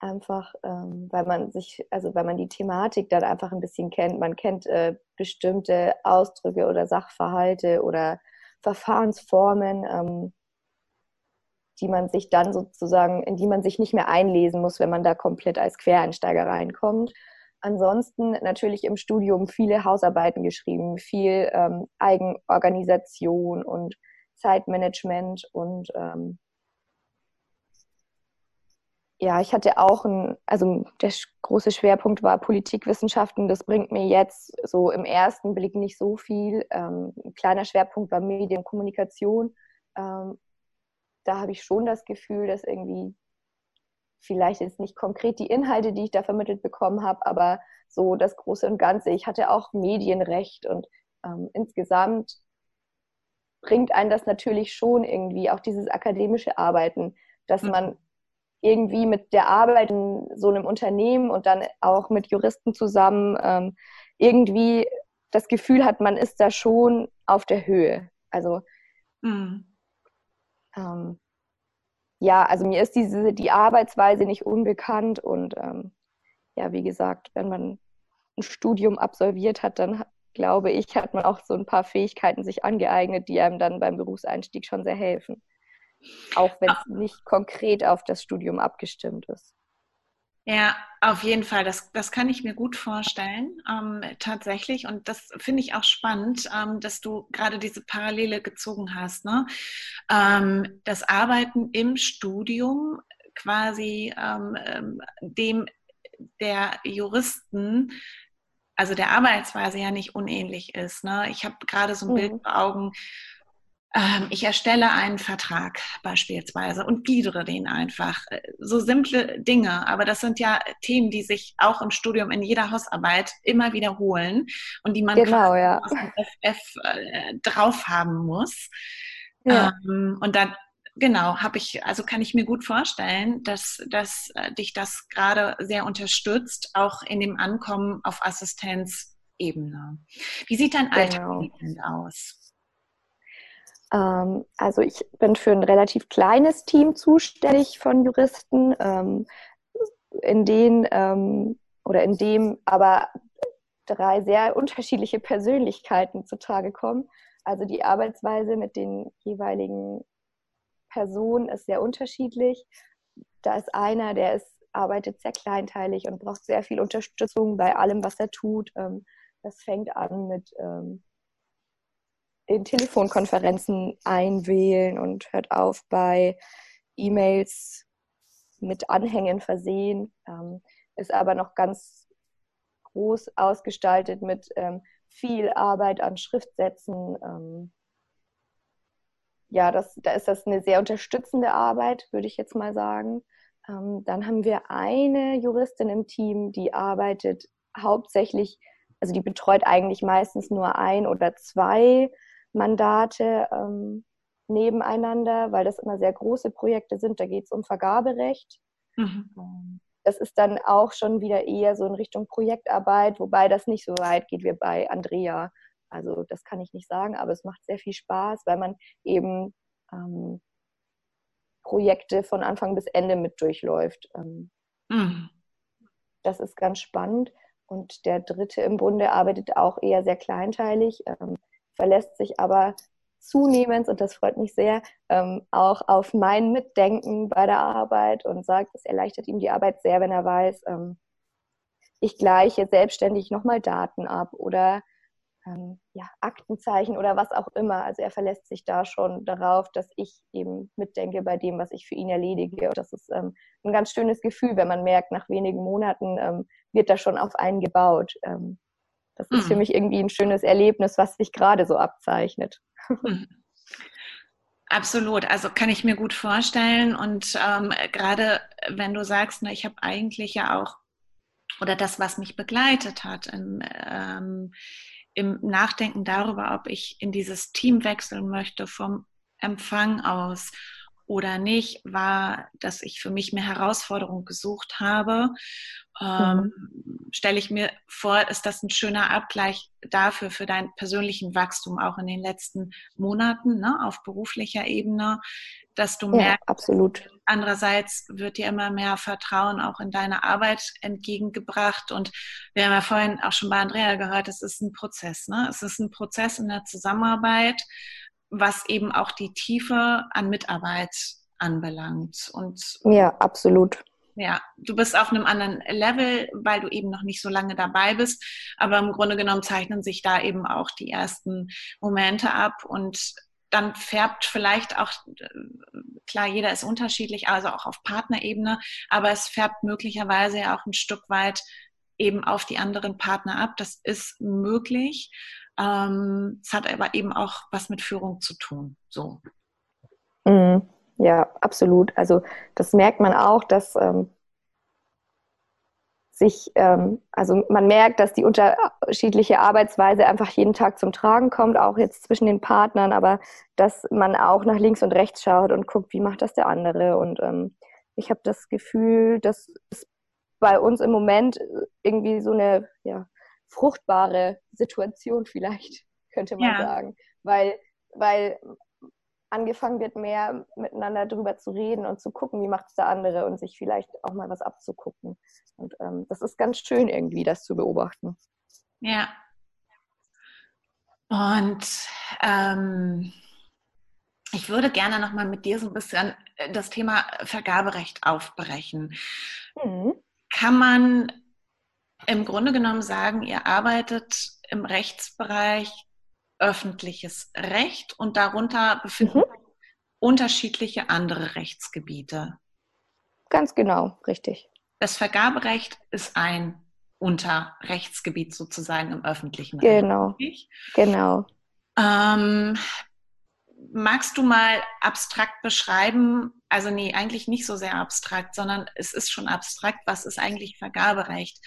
einfach, ähm, weil man sich, also weil man die Thematik dann einfach ein bisschen kennt. Man kennt äh, bestimmte Ausdrücke oder Sachverhalte oder Verfahrensformen, ähm, die man sich dann sozusagen, in die man sich nicht mehr einlesen muss, wenn man da komplett als Quereinsteiger reinkommt. Ansonsten natürlich im Studium viele Hausarbeiten geschrieben, viel ähm, Eigenorganisation und Zeitmanagement und ähm, ja, ich hatte auch ein, also der große Schwerpunkt war Politikwissenschaften. Das bringt mir jetzt so im ersten Blick nicht so viel. Ähm, ein kleiner Schwerpunkt war Medienkommunikation. Ähm, da habe ich schon das Gefühl, dass irgendwie vielleicht jetzt nicht konkret die Inhalte, die ich da vermittelt bekommen habe, aber so das Große und Ganze. Ich hatte auch Medienrecht und ähm, insgesamt bringt einen das natürlich schon irgendwie, auch dieses akademische Arbeiten, dass mhm. man irgendwie mit der Arbeit in so einem Unternehmen und dann auch mit Juristen zusammen ähm, irgendwie das Gefühl hat, man ist da schon auf der Höhe. Also mhm. Ähm, ja, also mir ist diese, die Arbeitsweise nicht unbekannt und ähm, ja, wie gesagt, wenn man ein Studium absolviert hat, dann glaube ich, hat man auch so ein paar Fähigkeiten sich angeeignet, die einem dann beim Berufseinstieg schon sehr helfen. Auch wenn es nicht konkret auf das Studium abgestimmt ist. Ja, auf jeden Fall. Das, das kann ich mir gut vorstellen, ähm, tatsächlich. Und das finde ich auch spannend, ähm, dass du gerade diese Parallele gezogen hast. Ne? Ähm, das Arbeiten im Studium quasi ähm, ähm, dem der Juristen also der Arbeitsweise ja nicht unähnlich ist. Ne? Ich habe gerade so ein mhm. Bild vor Augen, ich erstelle einen Vertrag beispielsweise und gliedere den einfach. Äh, so simple Dinge, aber das sind ja Themen, die sich auch im Studium in jeder Hausarbeit immer wiederholen und die man genau, ja. aus dem FF äh, drauf haben muss. Ja. Ähm, und dann genau, habe ich, also kann ich mir gut vorstellen, dass, dass äh, dich das gerade sehr unterstützt, auch in dem Ankommen auf Assistenzebene. Wie sieht dein genau. Alltag aus? Ähm, also ich bin für ein relativ kleines Team zuständig von Juristen, ähm, in denen ähm, oder in dem aber drei sehr unterschiedliche Persönlichkeiten zutage kommen. Also die Arbeitsweise mit den jeweiligen Personen ist sehr unterschiedlich. Da ist einer, der ist, arbeitet sehr kleinteilig und braucht sehr viel Unterstützung bei allem, was er tut. Ähm, das fängt an mit ähm, in Telefonkonferenzen einwählen und hört auf bei E-Mails mit Anhängen versehen, ähm, ist aber noch ganz groß ausgestaltet mit ähm, viel Arbeit an Schriftsätzen. Ähm, ja, das, da ist das eine sehr unterstützende Arbeit, würde ich jetzt mal sagen. Ähm, dann haben wir eine Juristin im Team, die arbeitet hauptsächlich, also die betreut eigentlich meistens nur ein oder zwei Mandate ähm, nebeneinander, weil das immer sehr große Projekte sind. Da geht es um Vergaberecht. Mhm. Ähm, das ist dann auch schon wieder eher so in Richtung Projektarbeit, wobei das nicht so weit geht wie bei Andrea. Also das kann ich nicht sagen, aber es macht sehr viel Spaß, weil man eben ähm, Projekte von Anfang bis Ende mit durchläuft. Ähm, mhm. Das ist ganz spannend. Und der dritte im Bunde arbeitet auch eher sehr kleinteilig, ähm, verlässt sich aber zunehmend, und das freut mich sehr, ähm, auch auf mein Mitdenken bei der Arbeit und sagt, es erleichtert ihm die Arbeit sehr, wenn er weiß, ähm, ich gleiche selbstständig nochmal Daten ab oder ähm, ja, Aktenzeichen oder was auch immer. Also er verlässt sich da schon darauf, dass ich eben mitdenke bei dem, was ich für ihn erledige. Und das ist ähm, ein ganz schönes Gefühl, wenn man merkt, nach wenigen Monaten ähm, wird da schon auf einen gebaut. Das ist mhm. für mich irgendwie ein schönes Erlebnis, was sich gerade so abzeichnet. Mhm. Absolut, also kann ich mir gut vorstellen. Und ähm, gerade wenn du sagst, ne, ich habe eigentlich ja auch, oder das, was mich begleitet hat in, ähm, im Nachdenken darüber, ob ich in dieses Team wechseln möchte vom Empfang aus oder nicht, war, dass ich für mich mehr Herausforderung gesucht habe. Ähm, mhm. Stelle ich mir vor, ist das ein schöner Abgleich dafür, für deinen persönlichen Wachstum auch in den letzten Monaten ne, auf beruflicher Ebene, dass du ja, merkst, absolut. andererseits wird dir immer mehr Vertrauen auch in deine Arbeit entgegengebracht. Und wir haben ja vorhin auch schon bei Andrea gehört, es ist ein Prozess. Ne? Es ist ein Prozess in der Zusammenarbeit, was eben auch die Tiefe an Mitarbeit anbelangt. Und ja, absolut. Ja, du bist auf einem anderen Level, weil du eben noch nicht so lange dabei bist. Aber im Grunde genommen zeichnen sich da eben auch die ersten Momente ab. Und dann färbt vielleicht auch, klar, jeder ist unterschiedlich, also auch auf Partnerebene, aber es färbt möglicherweise ja auch ein Stück weit eben auf die anderen Partner ab. Das ist möglich. Ähm, es hat aber eben auch was mit Führung zu tun. So. Mhm. Ja, absolut. Also das merkt man auch, dass ähm, sich, ähm, also man merkt, dass die unterschiedliche Arbeitsweise einfach jeden Tag zum Tragen kommt, auch jetzt zwischen den Partnern, aber dass man auch nach links und rechts schaut und guckt, wie macht das der andere. Und ähm, ich habe das Gefühl, dass es bei uns im Moment irgendwie so eine ja, fruchtbare Situation vielleicht, könnte man ja. sagen. Weil, weil angefangen wird, mehr miteinander darüber zu reden und zu gucken, wie macht es der andere und sich vielleicht auch mal was abzugucken. Und ähm, das ist ganz schön irgendwie, das zu beobachten. Ja. Und ähm, ich würde gerne noch mal mit dir so ein bisschen äh, das Thema Vergaberecht aufbrechen. Mhm. Kann man im Grunde genommen sagen, ihr arbeitet im Rechtsbereich öffentliches Recht und darunter befinden mhm. unterschiedliche andere Rechtsgebiete. Ganz genau, richtig. Das Vergaberecht ist ein Unterrechtsgebiet sozusagen im öffentlichen genau. Recht. Genau. Ähm, magst du mal abstrakt beschreiben, also nee, eigentlich nicht so sehr abstrakt, sondern es ist schon abstrakt, was ist eigentlich Vergaberecht?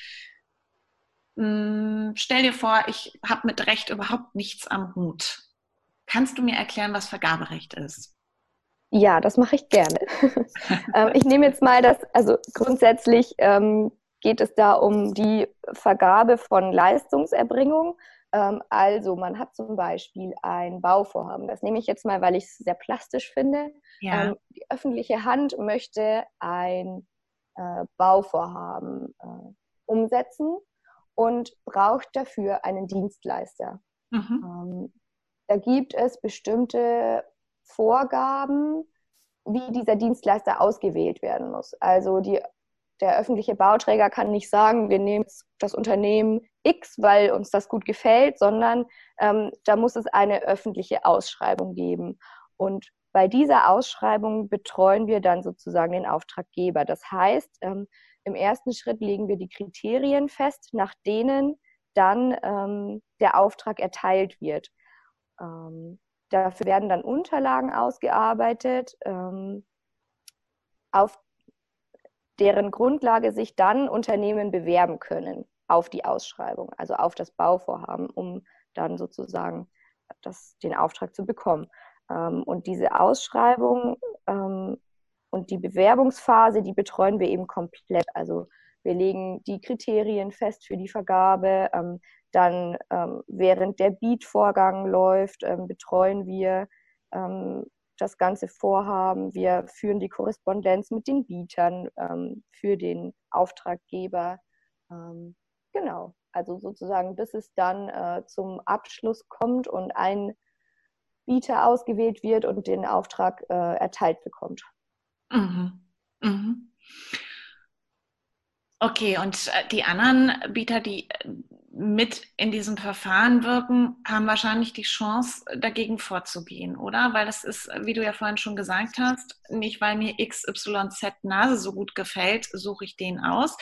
Hm, stell dir vor, ich habe mit Recht überhaupt nichts am Hut. Kannst du mir erklären, was Vergaberecht ist? Ja, das mache ich gerne. Ähm, ich nehme jetzt mal das, also grundsätzlich ähm, geht es da um die Vergabe von Leistungserbringung. Ähm, also man hat zum Beispiel ein Bauvorhaben. Das nehme ich jetzt mal, weil ich es sehr plastisch finde. Ja. Ähm, die öffentliche Hand möchte ein äh, Bauvorhaben äh, umsetzen und braucht dafür einen Dienstleister. Mhm. Ähm, da gibt es bestimmte Vorgaben, wie dieser Dienstleister ausgewählt werden muss. Also die, der öffentliche Bauträger kann nicht sagen, wir nehmen das Unternehmen X, weil uns das gut gefällt, sondern ähm, da muss es eine öffentliche Ausschreibung geben. Und bei dieser Ausschreibung betreuen wir dann sozusagen den Auftraggeber. Das heißt, ähm, im ersten Schritt legen wir die Kriterien fest, nach denen dann ähm, der Auftrag erteilt wird. Ähm, dafür werden dann Unterlagen ausgearbeitet, ähm, auf deren Grundlage sich dann Unternehmen bewerben können auf die Ausschreibung, also auf das Bauvorhaben, um dann sozusagen das, den Auftrag zu bekommen. Ähm, und diese Ausschreibung ähm, und die Bewerbungsphase, die betreuen wir eben komplett. Also wir legen die Kriterien fest für die Vergabe. Ähm, dann ähm, während der Beat-Vorgang läuft, ähm, betreuen wir ähm, das ganze Vorhaben. Wir führen die Korrespondenz mit den Bietern ähm, für den Auftraggeber. Ähm, genau, also sozusagen, bis es dann äh, zum Abschluss kommt und ein Bieter ausgewählt wird und den Auftrag äh, erteilt bekommt. Mhm. Mhm. Okay, und äh, die anderen Bieter, die äh, mit in diesem Verfahren wirken, haben wahrscheinlich die Chance, dagegen vorzugehen, oder? Weil das ist, wie du ja vorhin schon gesagt hast, nicht weil mir XYZ Nase so gut gefällt, suche ich den aus,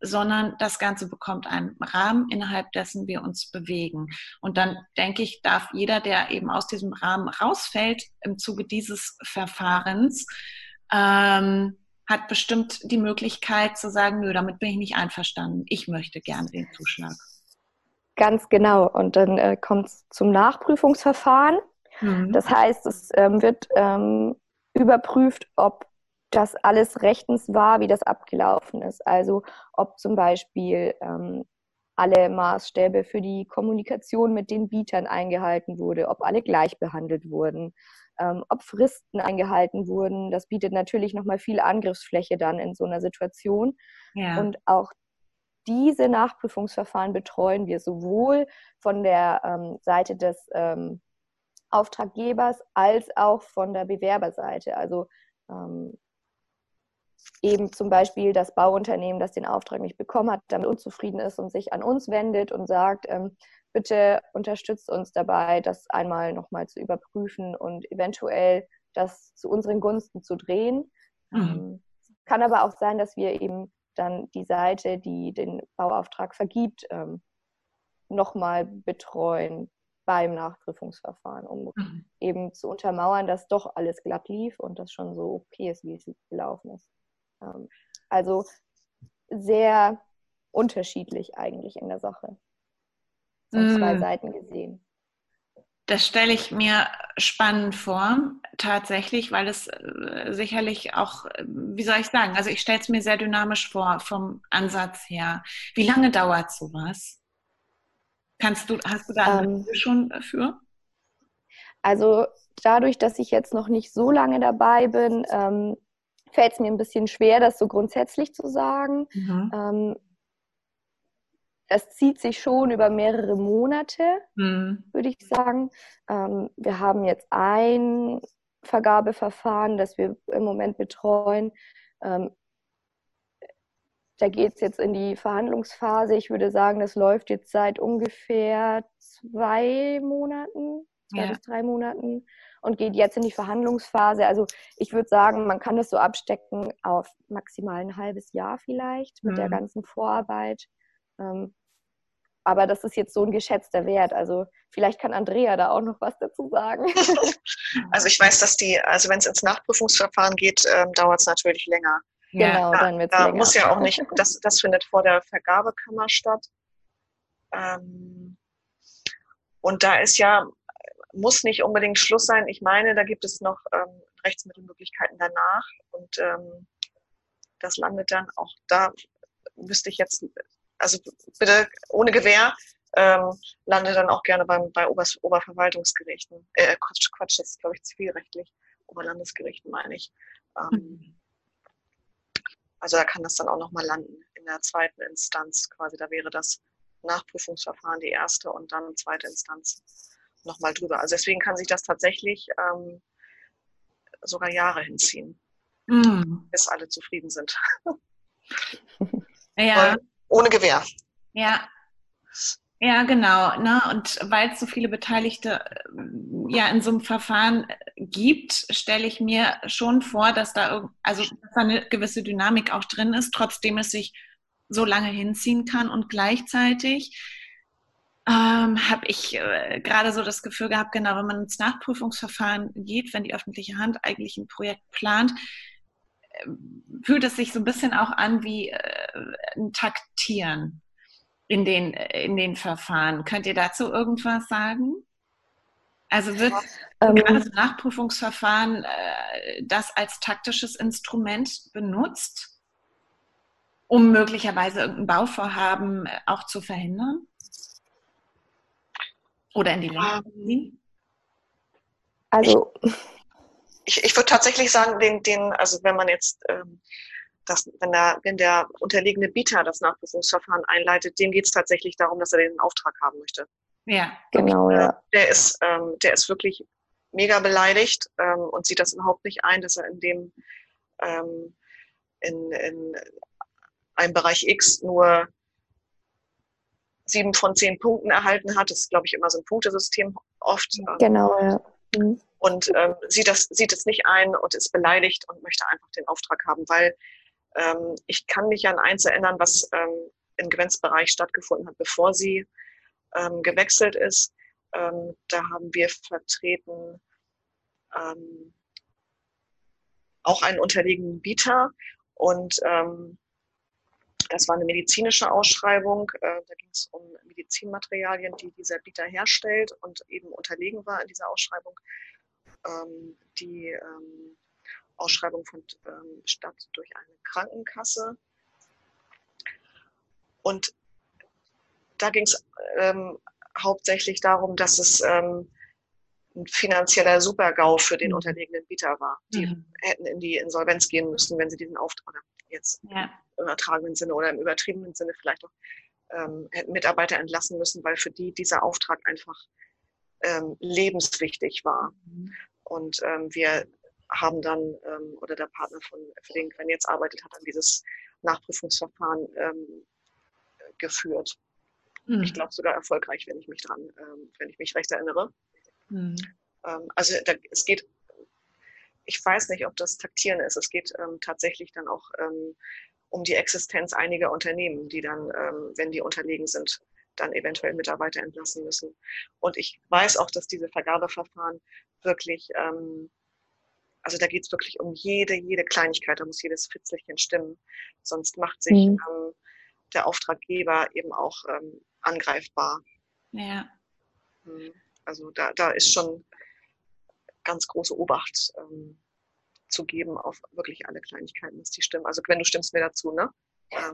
sondern das Ganze bekommt einen Rahmen, innerhalb dessen wir uns bewegen. Und dann denke ich, darf jeder, der eben aus diesem Rahmen rausfällt, im Zuge dieses Verfahrens, ähm, hat bestimmt die Möglichkeit zu sagen, nö, damit bin ich nicht einverstanden. Ich möchte gerne den Zuschlag. Ganz genau. Und dann äh, kommt es zum Nachprüfungsverfahren. Mhm. Das heißt, es ähm, wird ähm, überprüft, ob das alles rechtens war, wie das abgelaufen ist. Also ob zum Beispiel ähm, alle Maßstäbe für die Kommunikation mit den Bietern eingehalten wurde, ob alle gleich behandelt wurden, ähm, ob Fristen eingehalten wurden. Das bietet natürlich nochmal viel Angriffsfläche dann in so einer Situation. Ja. Und auch diese Nachprüfungsverfahren betreuen wir sowohl von der ähm, Seite des ähm, Auftraggebers als auch von der Bewerberseite. Also ähm, eben zum Beispiel das Bauunternehmen, das den Auftrag nicht bekommen hat, damit unzufrieden ist und sich an uns wendet und sagt, ähm, bitte unterstützt uns dabei, das einmal nochmal zu überprüfen und eventuell das zu unseren Gunsten zu drehen. Mhm. Ähm, kann aber auch sein, dass wir eben dann die Seite, die den Bauauftrag vergibt, ähm, nochmal betreuen beim Nachprüfungsverfahren, um mhm. eben zu untermauern, dass doch alles glatt lief und das schon so okay ist, wie es gelaufen ist. Also sehr unterschiedlich eigentlich in der Sache. Von zwei mm. Seiten gesehen. Das stelle ich mir spannend vor, tatsächlich, weil es äh, sicherlich auch, wie soll ich sagen, also ich stelle es mir sehr dynamisch vor vom Ansatz her. Wie lange dauert sowas? Kannst du, hast du da ähm, schon dafür? Also dadurch, dass ich jetzt noch nicht so lange dabei bin, ähm, fällt es mir ein bisschen schwer, das so grundsätzlich zu sagen. Mhm. Ähm, das zieht sich schon über mehrere Monate, mhm. würde ich sagen. Ähm, wir haben jetzt ein Vergabeverfahren, das wir im Moment betreuen. Ähm, da geht es jetzt in die Verhandlungsphase. Ich würde sagen, das läuft jetzt seit ungefähr zwei Monaten, zwei ja. bis drei Monaten und geht jetzt in die Verhandlungsphase. Also ich würde sagen, man kann das so abstecken auf maximal ein halbes Jahr vielleicht mit mhm. der ganzen Vorarbeit. Ähm, aber das ist jetzt so ein geschätzter Wert. Also vielleicht kann Andrea da auch noch was dazu sagen. Also ich weiß, dass die, also wenn es ins Nachprüfungsverfahren geht, ähm, dauert es natürlich länger. Genau, ja, dann wird es länger. Muss ja auch nicht, das, das findet vor der Vergabekammer statt. Ähm, und da ist ja, muss nicht unbedingt Schluss sein. Ich meine, da gibt es noch ähm, Rechtsmittelmöglichkeiten danach. Und ähm, das landet dann auch da, müsste ich jetzt also bitte ohne Gewähr, ähm, lande dann auch gerne beim, bei Obers, Oberverwaltungsgerichten. Äh, Quatsch, Quatsch, das ist, glaube ich, zivilrechtlich. Oberlandesgerichten meine ich. Ähm. Also da kann das dann auch nochmal landen in der zweiten Instanz quasi. Da wäre das Nachprüfungsverfahren die erste und dann zweite Instanz nochmal drüber. Also deswegen kann sich das tatsächlich ähm, sogar Jahre hinziehen, mhm. bis alle zufrieden sind. Ja. Und ohne Gewehr. Ja. Ja, genau. Ne? Und weil es so viele Beteiligte äh, ja in so einem Verfahren gibt, stelle ich mir schon vor, dass da, also, dass da eine gewisse Dynamik auch drin ist, trotzdem es sich so lange hinziehen kann. Und gleichzeitig ähm, habe ich äh, gerade so das Gefühl gehabt, genau, wenn man ins Nachprüfungsverfahren geht, wenn die öffentliche Hand eigentlich ein Projekt plant, fühlt es sich so ein bisschen auch an wie äh, ein Taktieren in den, in den Verfahren. Könnt ihr dazu irgendwas sagen? Also wird ähm, gerade so Nachprüfungsverfahren äh, das als taktisches Instrument benutzt, um möglicherweise irgendein Bauvorhaben äh, auch zu verhindern? Oder in die Länge zu ziehen? Also ich, ich würde tatsächlich sagen, den, den, also wenn man jetzt ähm, das, wenn der, wenn der unterliegende Bieter das Nachprüfungsverfahren einleitet, dem geht es tatsächlich darum, dass er den Auftrag haben möchte. Ja, genau. Äh, ja. Der ist, ähm, der ist wirklich mega beleidigt ähm, und sieht das überhaupt nicht ein, dass er in dem ähm, in, in einem Bereich X nur sieben von zehn Punkten erhalten hat. Das ist, glaube ich, immer so ein Punktesystem oft. Genau, ja. Mhm und ähm, sieht, das, sieht es nicht ein und ist beleidigt und möchte einfach den Auftrag haben, weil ähm, ich kann mich an eins erinnern, was ähm, im Grenzbereich stattgefunden hat, bevor sie ähm, gewechselt ist. Ähm, da haben wir vertreten ähm, auch einen unterliegenden Bieter und ähm, das war eine medizinische Ausschreibung. Äh, da ging es um Medizinmaterialien, die dieser Bieter herstellt und eben unterlegen war in dieser Ausschreibung ähm, die ähm, Ausschreibung fand ähm, statt durch eine Krankenkasse. Und da ging es hauptsächlich darum, dass es ähm, ein finanzieller Supergau für den mhm. unterlegenen Bieter war. Die mhm. hätten in die Insolvenz gehen müssen, wenn sie diesen Auftrag, oder jetzt ja. im übertragenen Sinne oder im übertriebenen Sinne vielleicht auch, ähm, hätten Mitarbeiter entlassen müssen, weil für die dieser Auftrag einfach ähm, lebenswichtig war. Mhm. Und ähm, wir haben dann, ähm, oder der Partner, von, für den Gwen jetzt arbeitet, hat dann dieses Nachprüfungsverfahren ähm, geführt. Mhm. Ich glaube sogar erfolgreich, wenn ich mich dran, ähm, wenn ich mich recht erinnere. Mhm. Also da, es geht, ich weiß nicht, ob das Taktieren ist. Es geht ähm, tatsächlich dann auch ähm, um die Existenz einiger Unternehmen, die dann, ähm, wenn die unterlegen sind, dann eventuell Mitarbeiter entlassen müssen. Und ich weiß auch, dass diese Vergabeverfahren wirklich, ähm, also da geht es wirklich um jede, jede Kleinigkeit, da muss jedes Fitzelchen stimmen. Sonst macht sich mhm. ähm, der Auftraggeber eben auch ähm, angreifbar. Ja. Mhm. Also da, da ist schon ganz große Obacht ähm, zu geben auf wirklich alle Kleinigkeiten, dass die stimmen. Also wenn du stimmst mir dazu, ne?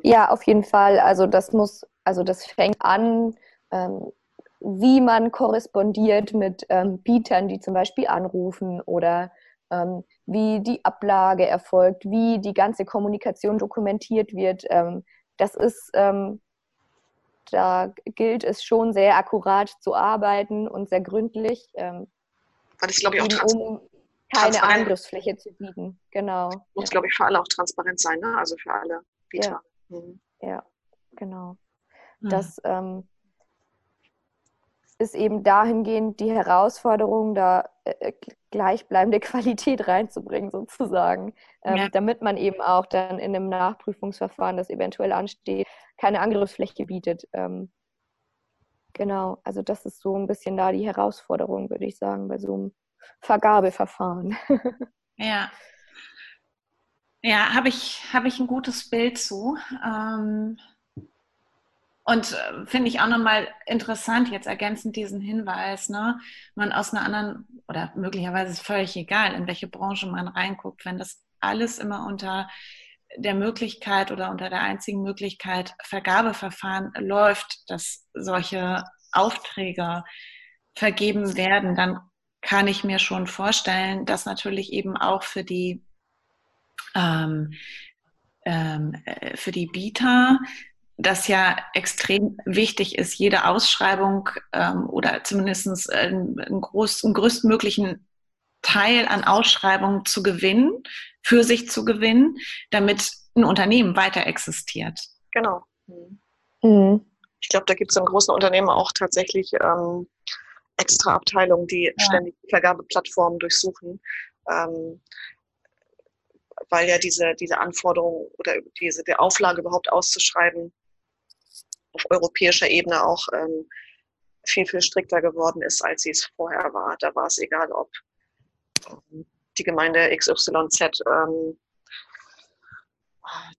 Ja, auf jeden Fall. Also das muss, also das fängt an, ähm, wie man korrespondiert mit ähm, Bietern, die zum Beispiel anrufen oder ähm, wie die Ablage erfolgt, wie die ganze Kommunikation dokumentiert wird. Ähm, das ist, ähm, da gilt es schon sehr akkurat zu arbeiten und sehr gründlich. Ähm, Weil ich glaube ich auch um keine Angriffsfläche zu bieten. Genau. Muss, ja. glaube ich, für alle auch transparent sein, ne? also für alle Bieter. Ja, mhm. ja genau. Mhm. Das ähm, ist eben dahingehend die Herausforderung, da äh, äh gleichbleibende Qualität reinzubringen, sozusagen, ähm, ja. damit man eben auch dann in einem Nachprüfungsverfahren, das eventuell ansteht, keine Angriffsfläche bietet. Ähm, genau, also das ist so ein bisschen da die Herausforderung, würde ich sagen, bei so einem Vergabeverfahren. ja. Ja, habe ich, hab ich ein gutes Bild zu. Ähm, und äh, finde ich auch nochmal interessant, jetzt ergänzend diesen Hinweis, ne? man aus einer anderen, oder möglicherweise ist völlig egal, in welche Branche man reinguckt, wenn das alles immer unter der Möglichkeit oder unter der einzigen Möglichkeit Vergabeverfahren läuft, dass solche Aufträge vergeben werden, dann kann ich mir schon vorstellen, dass natürlich eben auch für die ähm, ähm, äh, für die Bieter das ja extrem wichtig ist, jede Ausschreibung ähm, oder zumindest einen, einen, groß, einen größtmöglichen Teil an Ausschreibungen zu gewinnen, für sich zu gewinnen, damit ein Unternehmen weiter existiert. Genau. Mhm. Ich glaube, da gibt es in großen Unternehmen auch tatsächlich ähm, extra Abteilungen, die ja. ständig Vergabeplattformen durchsuchen. Ähm, weil ja diese, diese Anforderung oder diese die Auflage überhaupt auszuschreiben auf europäischer Ebene auch ähm, viel, viel strikter geworden ist, als sie es vorher war. Da war es egal, ob ähm, die Gemeinde XYZ ähm,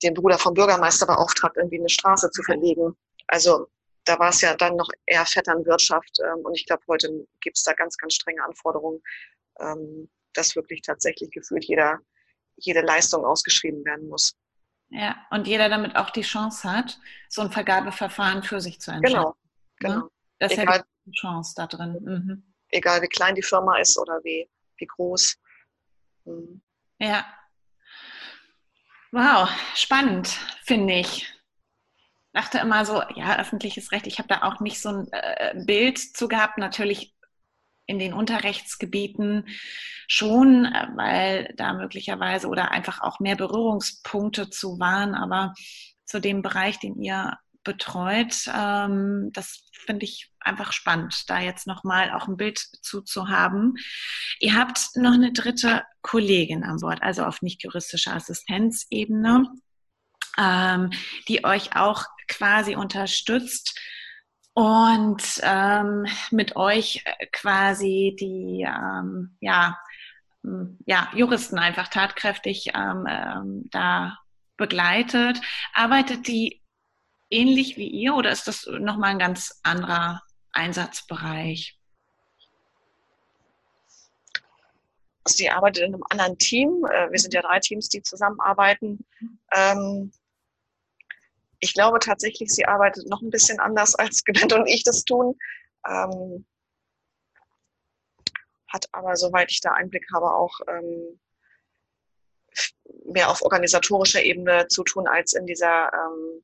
den Bruder vom Bürgermeister beauftragt, irgendwie eine Straße zu verlegen. Also da war es ja dann noch eher Vetternwirtschaft. Ähm, und ich glaube, heute gibt es da ganz, ganz strenge Anforderungen, ähm, dass wirklich tatsächlich gefühlt jeder, jede Leistung ausgeschrieben werden muss. Ja, und jeder damit auch die Chance hat, so ein Vergabeverfahren für sich zu entscheiden. Genau, genau. Ne? Das egal, ist ja die Chance da drin. Mhm. Egal wie klein die Firma ist oder wie, wie groß. Mhm. Ja. Wow, spannend, finde ich. Dachte immer so, ja, öffentliches Recht, ich habe da auch nicht so ein äh, Bild zu gehabt. Natürlich in den Unterrechtsgebieten schon, äh, weil da möglicherweise oder einfach auch mehr Berührungspunkte zu waren. Aber zu dem Bereich, den ihr betreut, ähm, das finde ich einfach spannend, da jetzt nochmal auch ein Bild zu, haben. Ihr habt noch eine dritte Kollegin an Bord, also auf nicht juristischer Assistenzebene, ähm, die euch auch quasi unterstützt und ähm, mit euch äh, quasi die ähm, ja, ja, Juristen einfach tatkräftig ähm, ähm, da begleitet. Arbeitet die ähnlich wie ihr oder ist das nochmal ein ganz anderer Einsatzbereich? Also die arbeitet in einem anderen Team. Äh, wir sind ja drei Teams, die zusammenarbeiten. Ähm, ich glaube tatsächlich, sie arbeitet noch ein bisschen anders, als Gwen und ich das tun. Ähm, hat aber, soweit ich da Einblick habe, auch ähm, mehr auf organisatorischer Ebene zu tun, als in dieser ähm,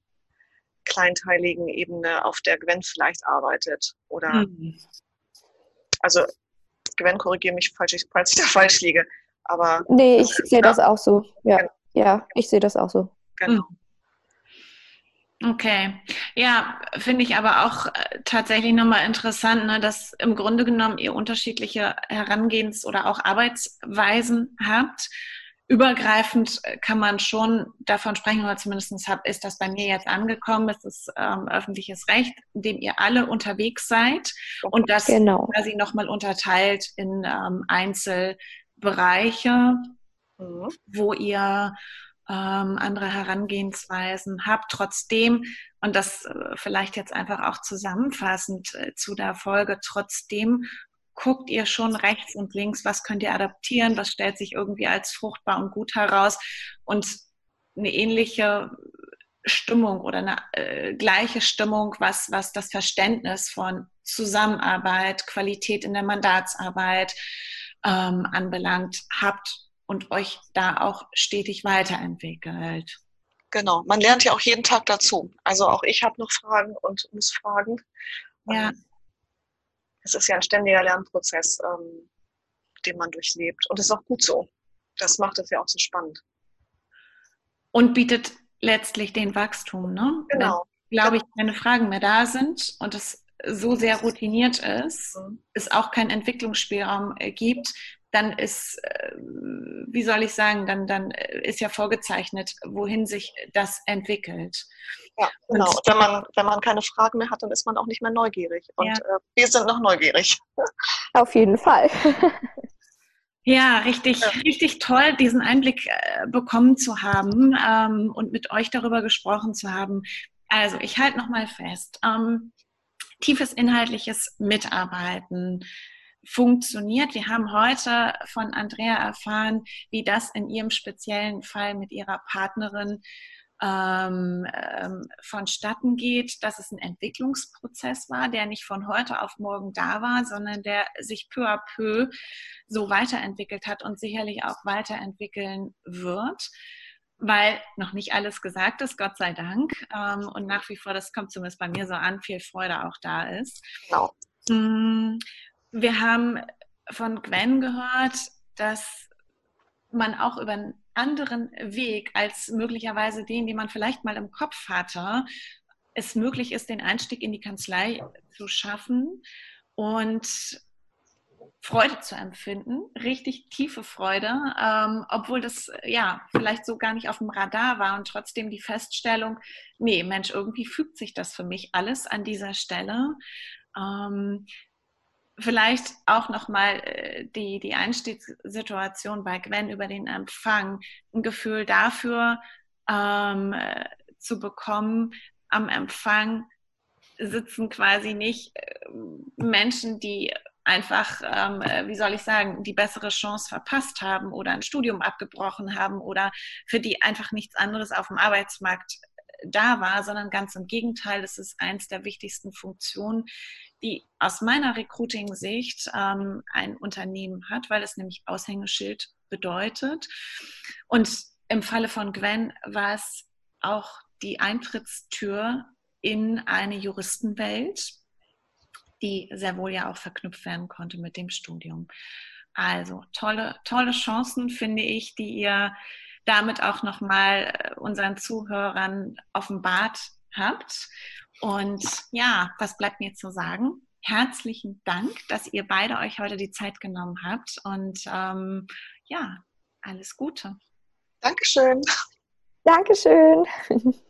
kleinteiligen Ebene, auf der Gwen vielleicht arbeitet. Oder mhm. also Gwen, korrigiere mich, falls ich, falls ich da falsch liege. Aber nee, ich sehe das auch so. Ja, genau. ja, ich sehe das auch so. Genau. Mhm. Okay, ja, finde ich aber auch äh, tatsächlich nochmal interessant, ne, dass im Grunde genommen ihr unterschiedliche Herangehens- oder auch Arbeitsweisen habt. Übergreifend äh, kann man schon davon sprechen, oder zumindest hab, ist das bei mir jetzt angekommen, es ist ähm, öffentliches Recht, in dem ihr alle unterwegs seid und das genau. quasi nochmal unterteilt in ähm, Einzelbereiche, mhm. wo ihr ähm, andere Herangehensweisen habt. Trotzdem, und das äh, vielleicht jetzt einfach auch zusammenfassend äh, zu der Folge, trotzdem guckt ihr schon rechts und links, was könnt ihr adaptieren, was stellt sich irgendwie als fruchtbar und gut heraus und eine ähnliche Stimmung oder eine äh, gleiche Stimmung, was, was das Verständnis von Zusammenarbeit, Qualität in der Mandatsarbeit ähm, anbelangt, habt und euch da auch stetig weiterentwickelt. Genau, man lernt ja auch jeden Tag dazu. Also auch ich habe noch Fragen und muss fragen. Ja. Ähm, es ist ja ein ständiger Lernprozess, ähm, den man durchlebt. Und das ist auch gut so. Das macht es ja auch so spannend. Und bietet letztlich den Wachstum, ne? Genau. Wenn, glaube ich, keine Fragen mehr da sind und es so sehr routiniert ist, mhm. es auch keinen Entwicklungsspielraum äh, gibt, dann ist, äh, wie soll ich sagen, dann, dann ist ja vorgezeichnet, wohin sich das entwickelt. Ja, genau. Und wenn man, wenn man keine Fragen mehr hat, dann ist man auch nicht mehr neugierig. Und ja. äh, wir sind noch neugierig. Auf jeden Fall. Ja, richtig, ja. richtig toll, diesen Einblick äh, bekommen zu haben ähm, und mit euch darüber gesprochen zu haben. Also, ich halte nochmal fest. Ähm, tiefes inhaltliches Mitarbeiten, funktioniert. Wir haben heute von Andrea erfahren, wie das in ihrem speziellen Fall mit ihrer Partnerin ähm, ähm, vonstatten geht, dass es ein Entwicklungsprozess war, der nicht von heute auf morgen da war, sondern der sich peu à peu so weiterentwickelt hat und sicherlich auch weiterentwickeln wird weil noch nicht alles gesagt ist, Gott sei Dank. Ähm, und nach wie vor, das kommt zumindest bei mir so an, viel Freude auch da ist. Genau. Wir haben von Gwen gehört, dass man auch über einen anderen Weg als möglicherweise den, den man vielleicht mal im Kopf hatte, es möglich ist, den Einstieg in die Kanzlei zu schaffen und Freude zu empfinden, richtig tiefe Freude, ähm, obwohl das ja vielleicht so gar nicht auf dem Radar war und trotzdem die Feststellung, nee, Mensch, irgendwie fügt sich das für mich alles an dieser Stelle. Ähm, vielleicht auch nochmal äh, die, die Einstiegssituation bei Gwen über den Empfang, ein Gefühl dafür ähm, äh, zu bekommen, am Empfang sitzen quasi nicht äh, Menschen, die einfach, ähm, äh, wie soll ich sagen, die bessere Chance verpasst haben oder ein Studium abgebrochen haben oder für die einfach nichts anderes auf dem Arbeitsmarkt da war, sondern ganz im Gegenteil, es ist eins der wichtigsten Funktionen, die aus meiner Recruiting-Sicht ähm, ein Unternehmen hat, weil es nämlich Aushängeschild bedeutet. Und im Falle von Gwen war es auch die Eintrittstür in eine Juristenwelt, die sehr wohl ja auch verknüpft werden konnte mit dem Studium. Also tolle, tolle Chancen, finde ich, die ihr damit auch nochmal äh, unseren Zuhörern offenbart habt. Und ja, was bleibt mir zu sagen? Herzlichen Dank, dass ihr beide euch heute die Zeit genommen habt. Und ähm, ja, alles Gute. Dankeschön. Dankeschön.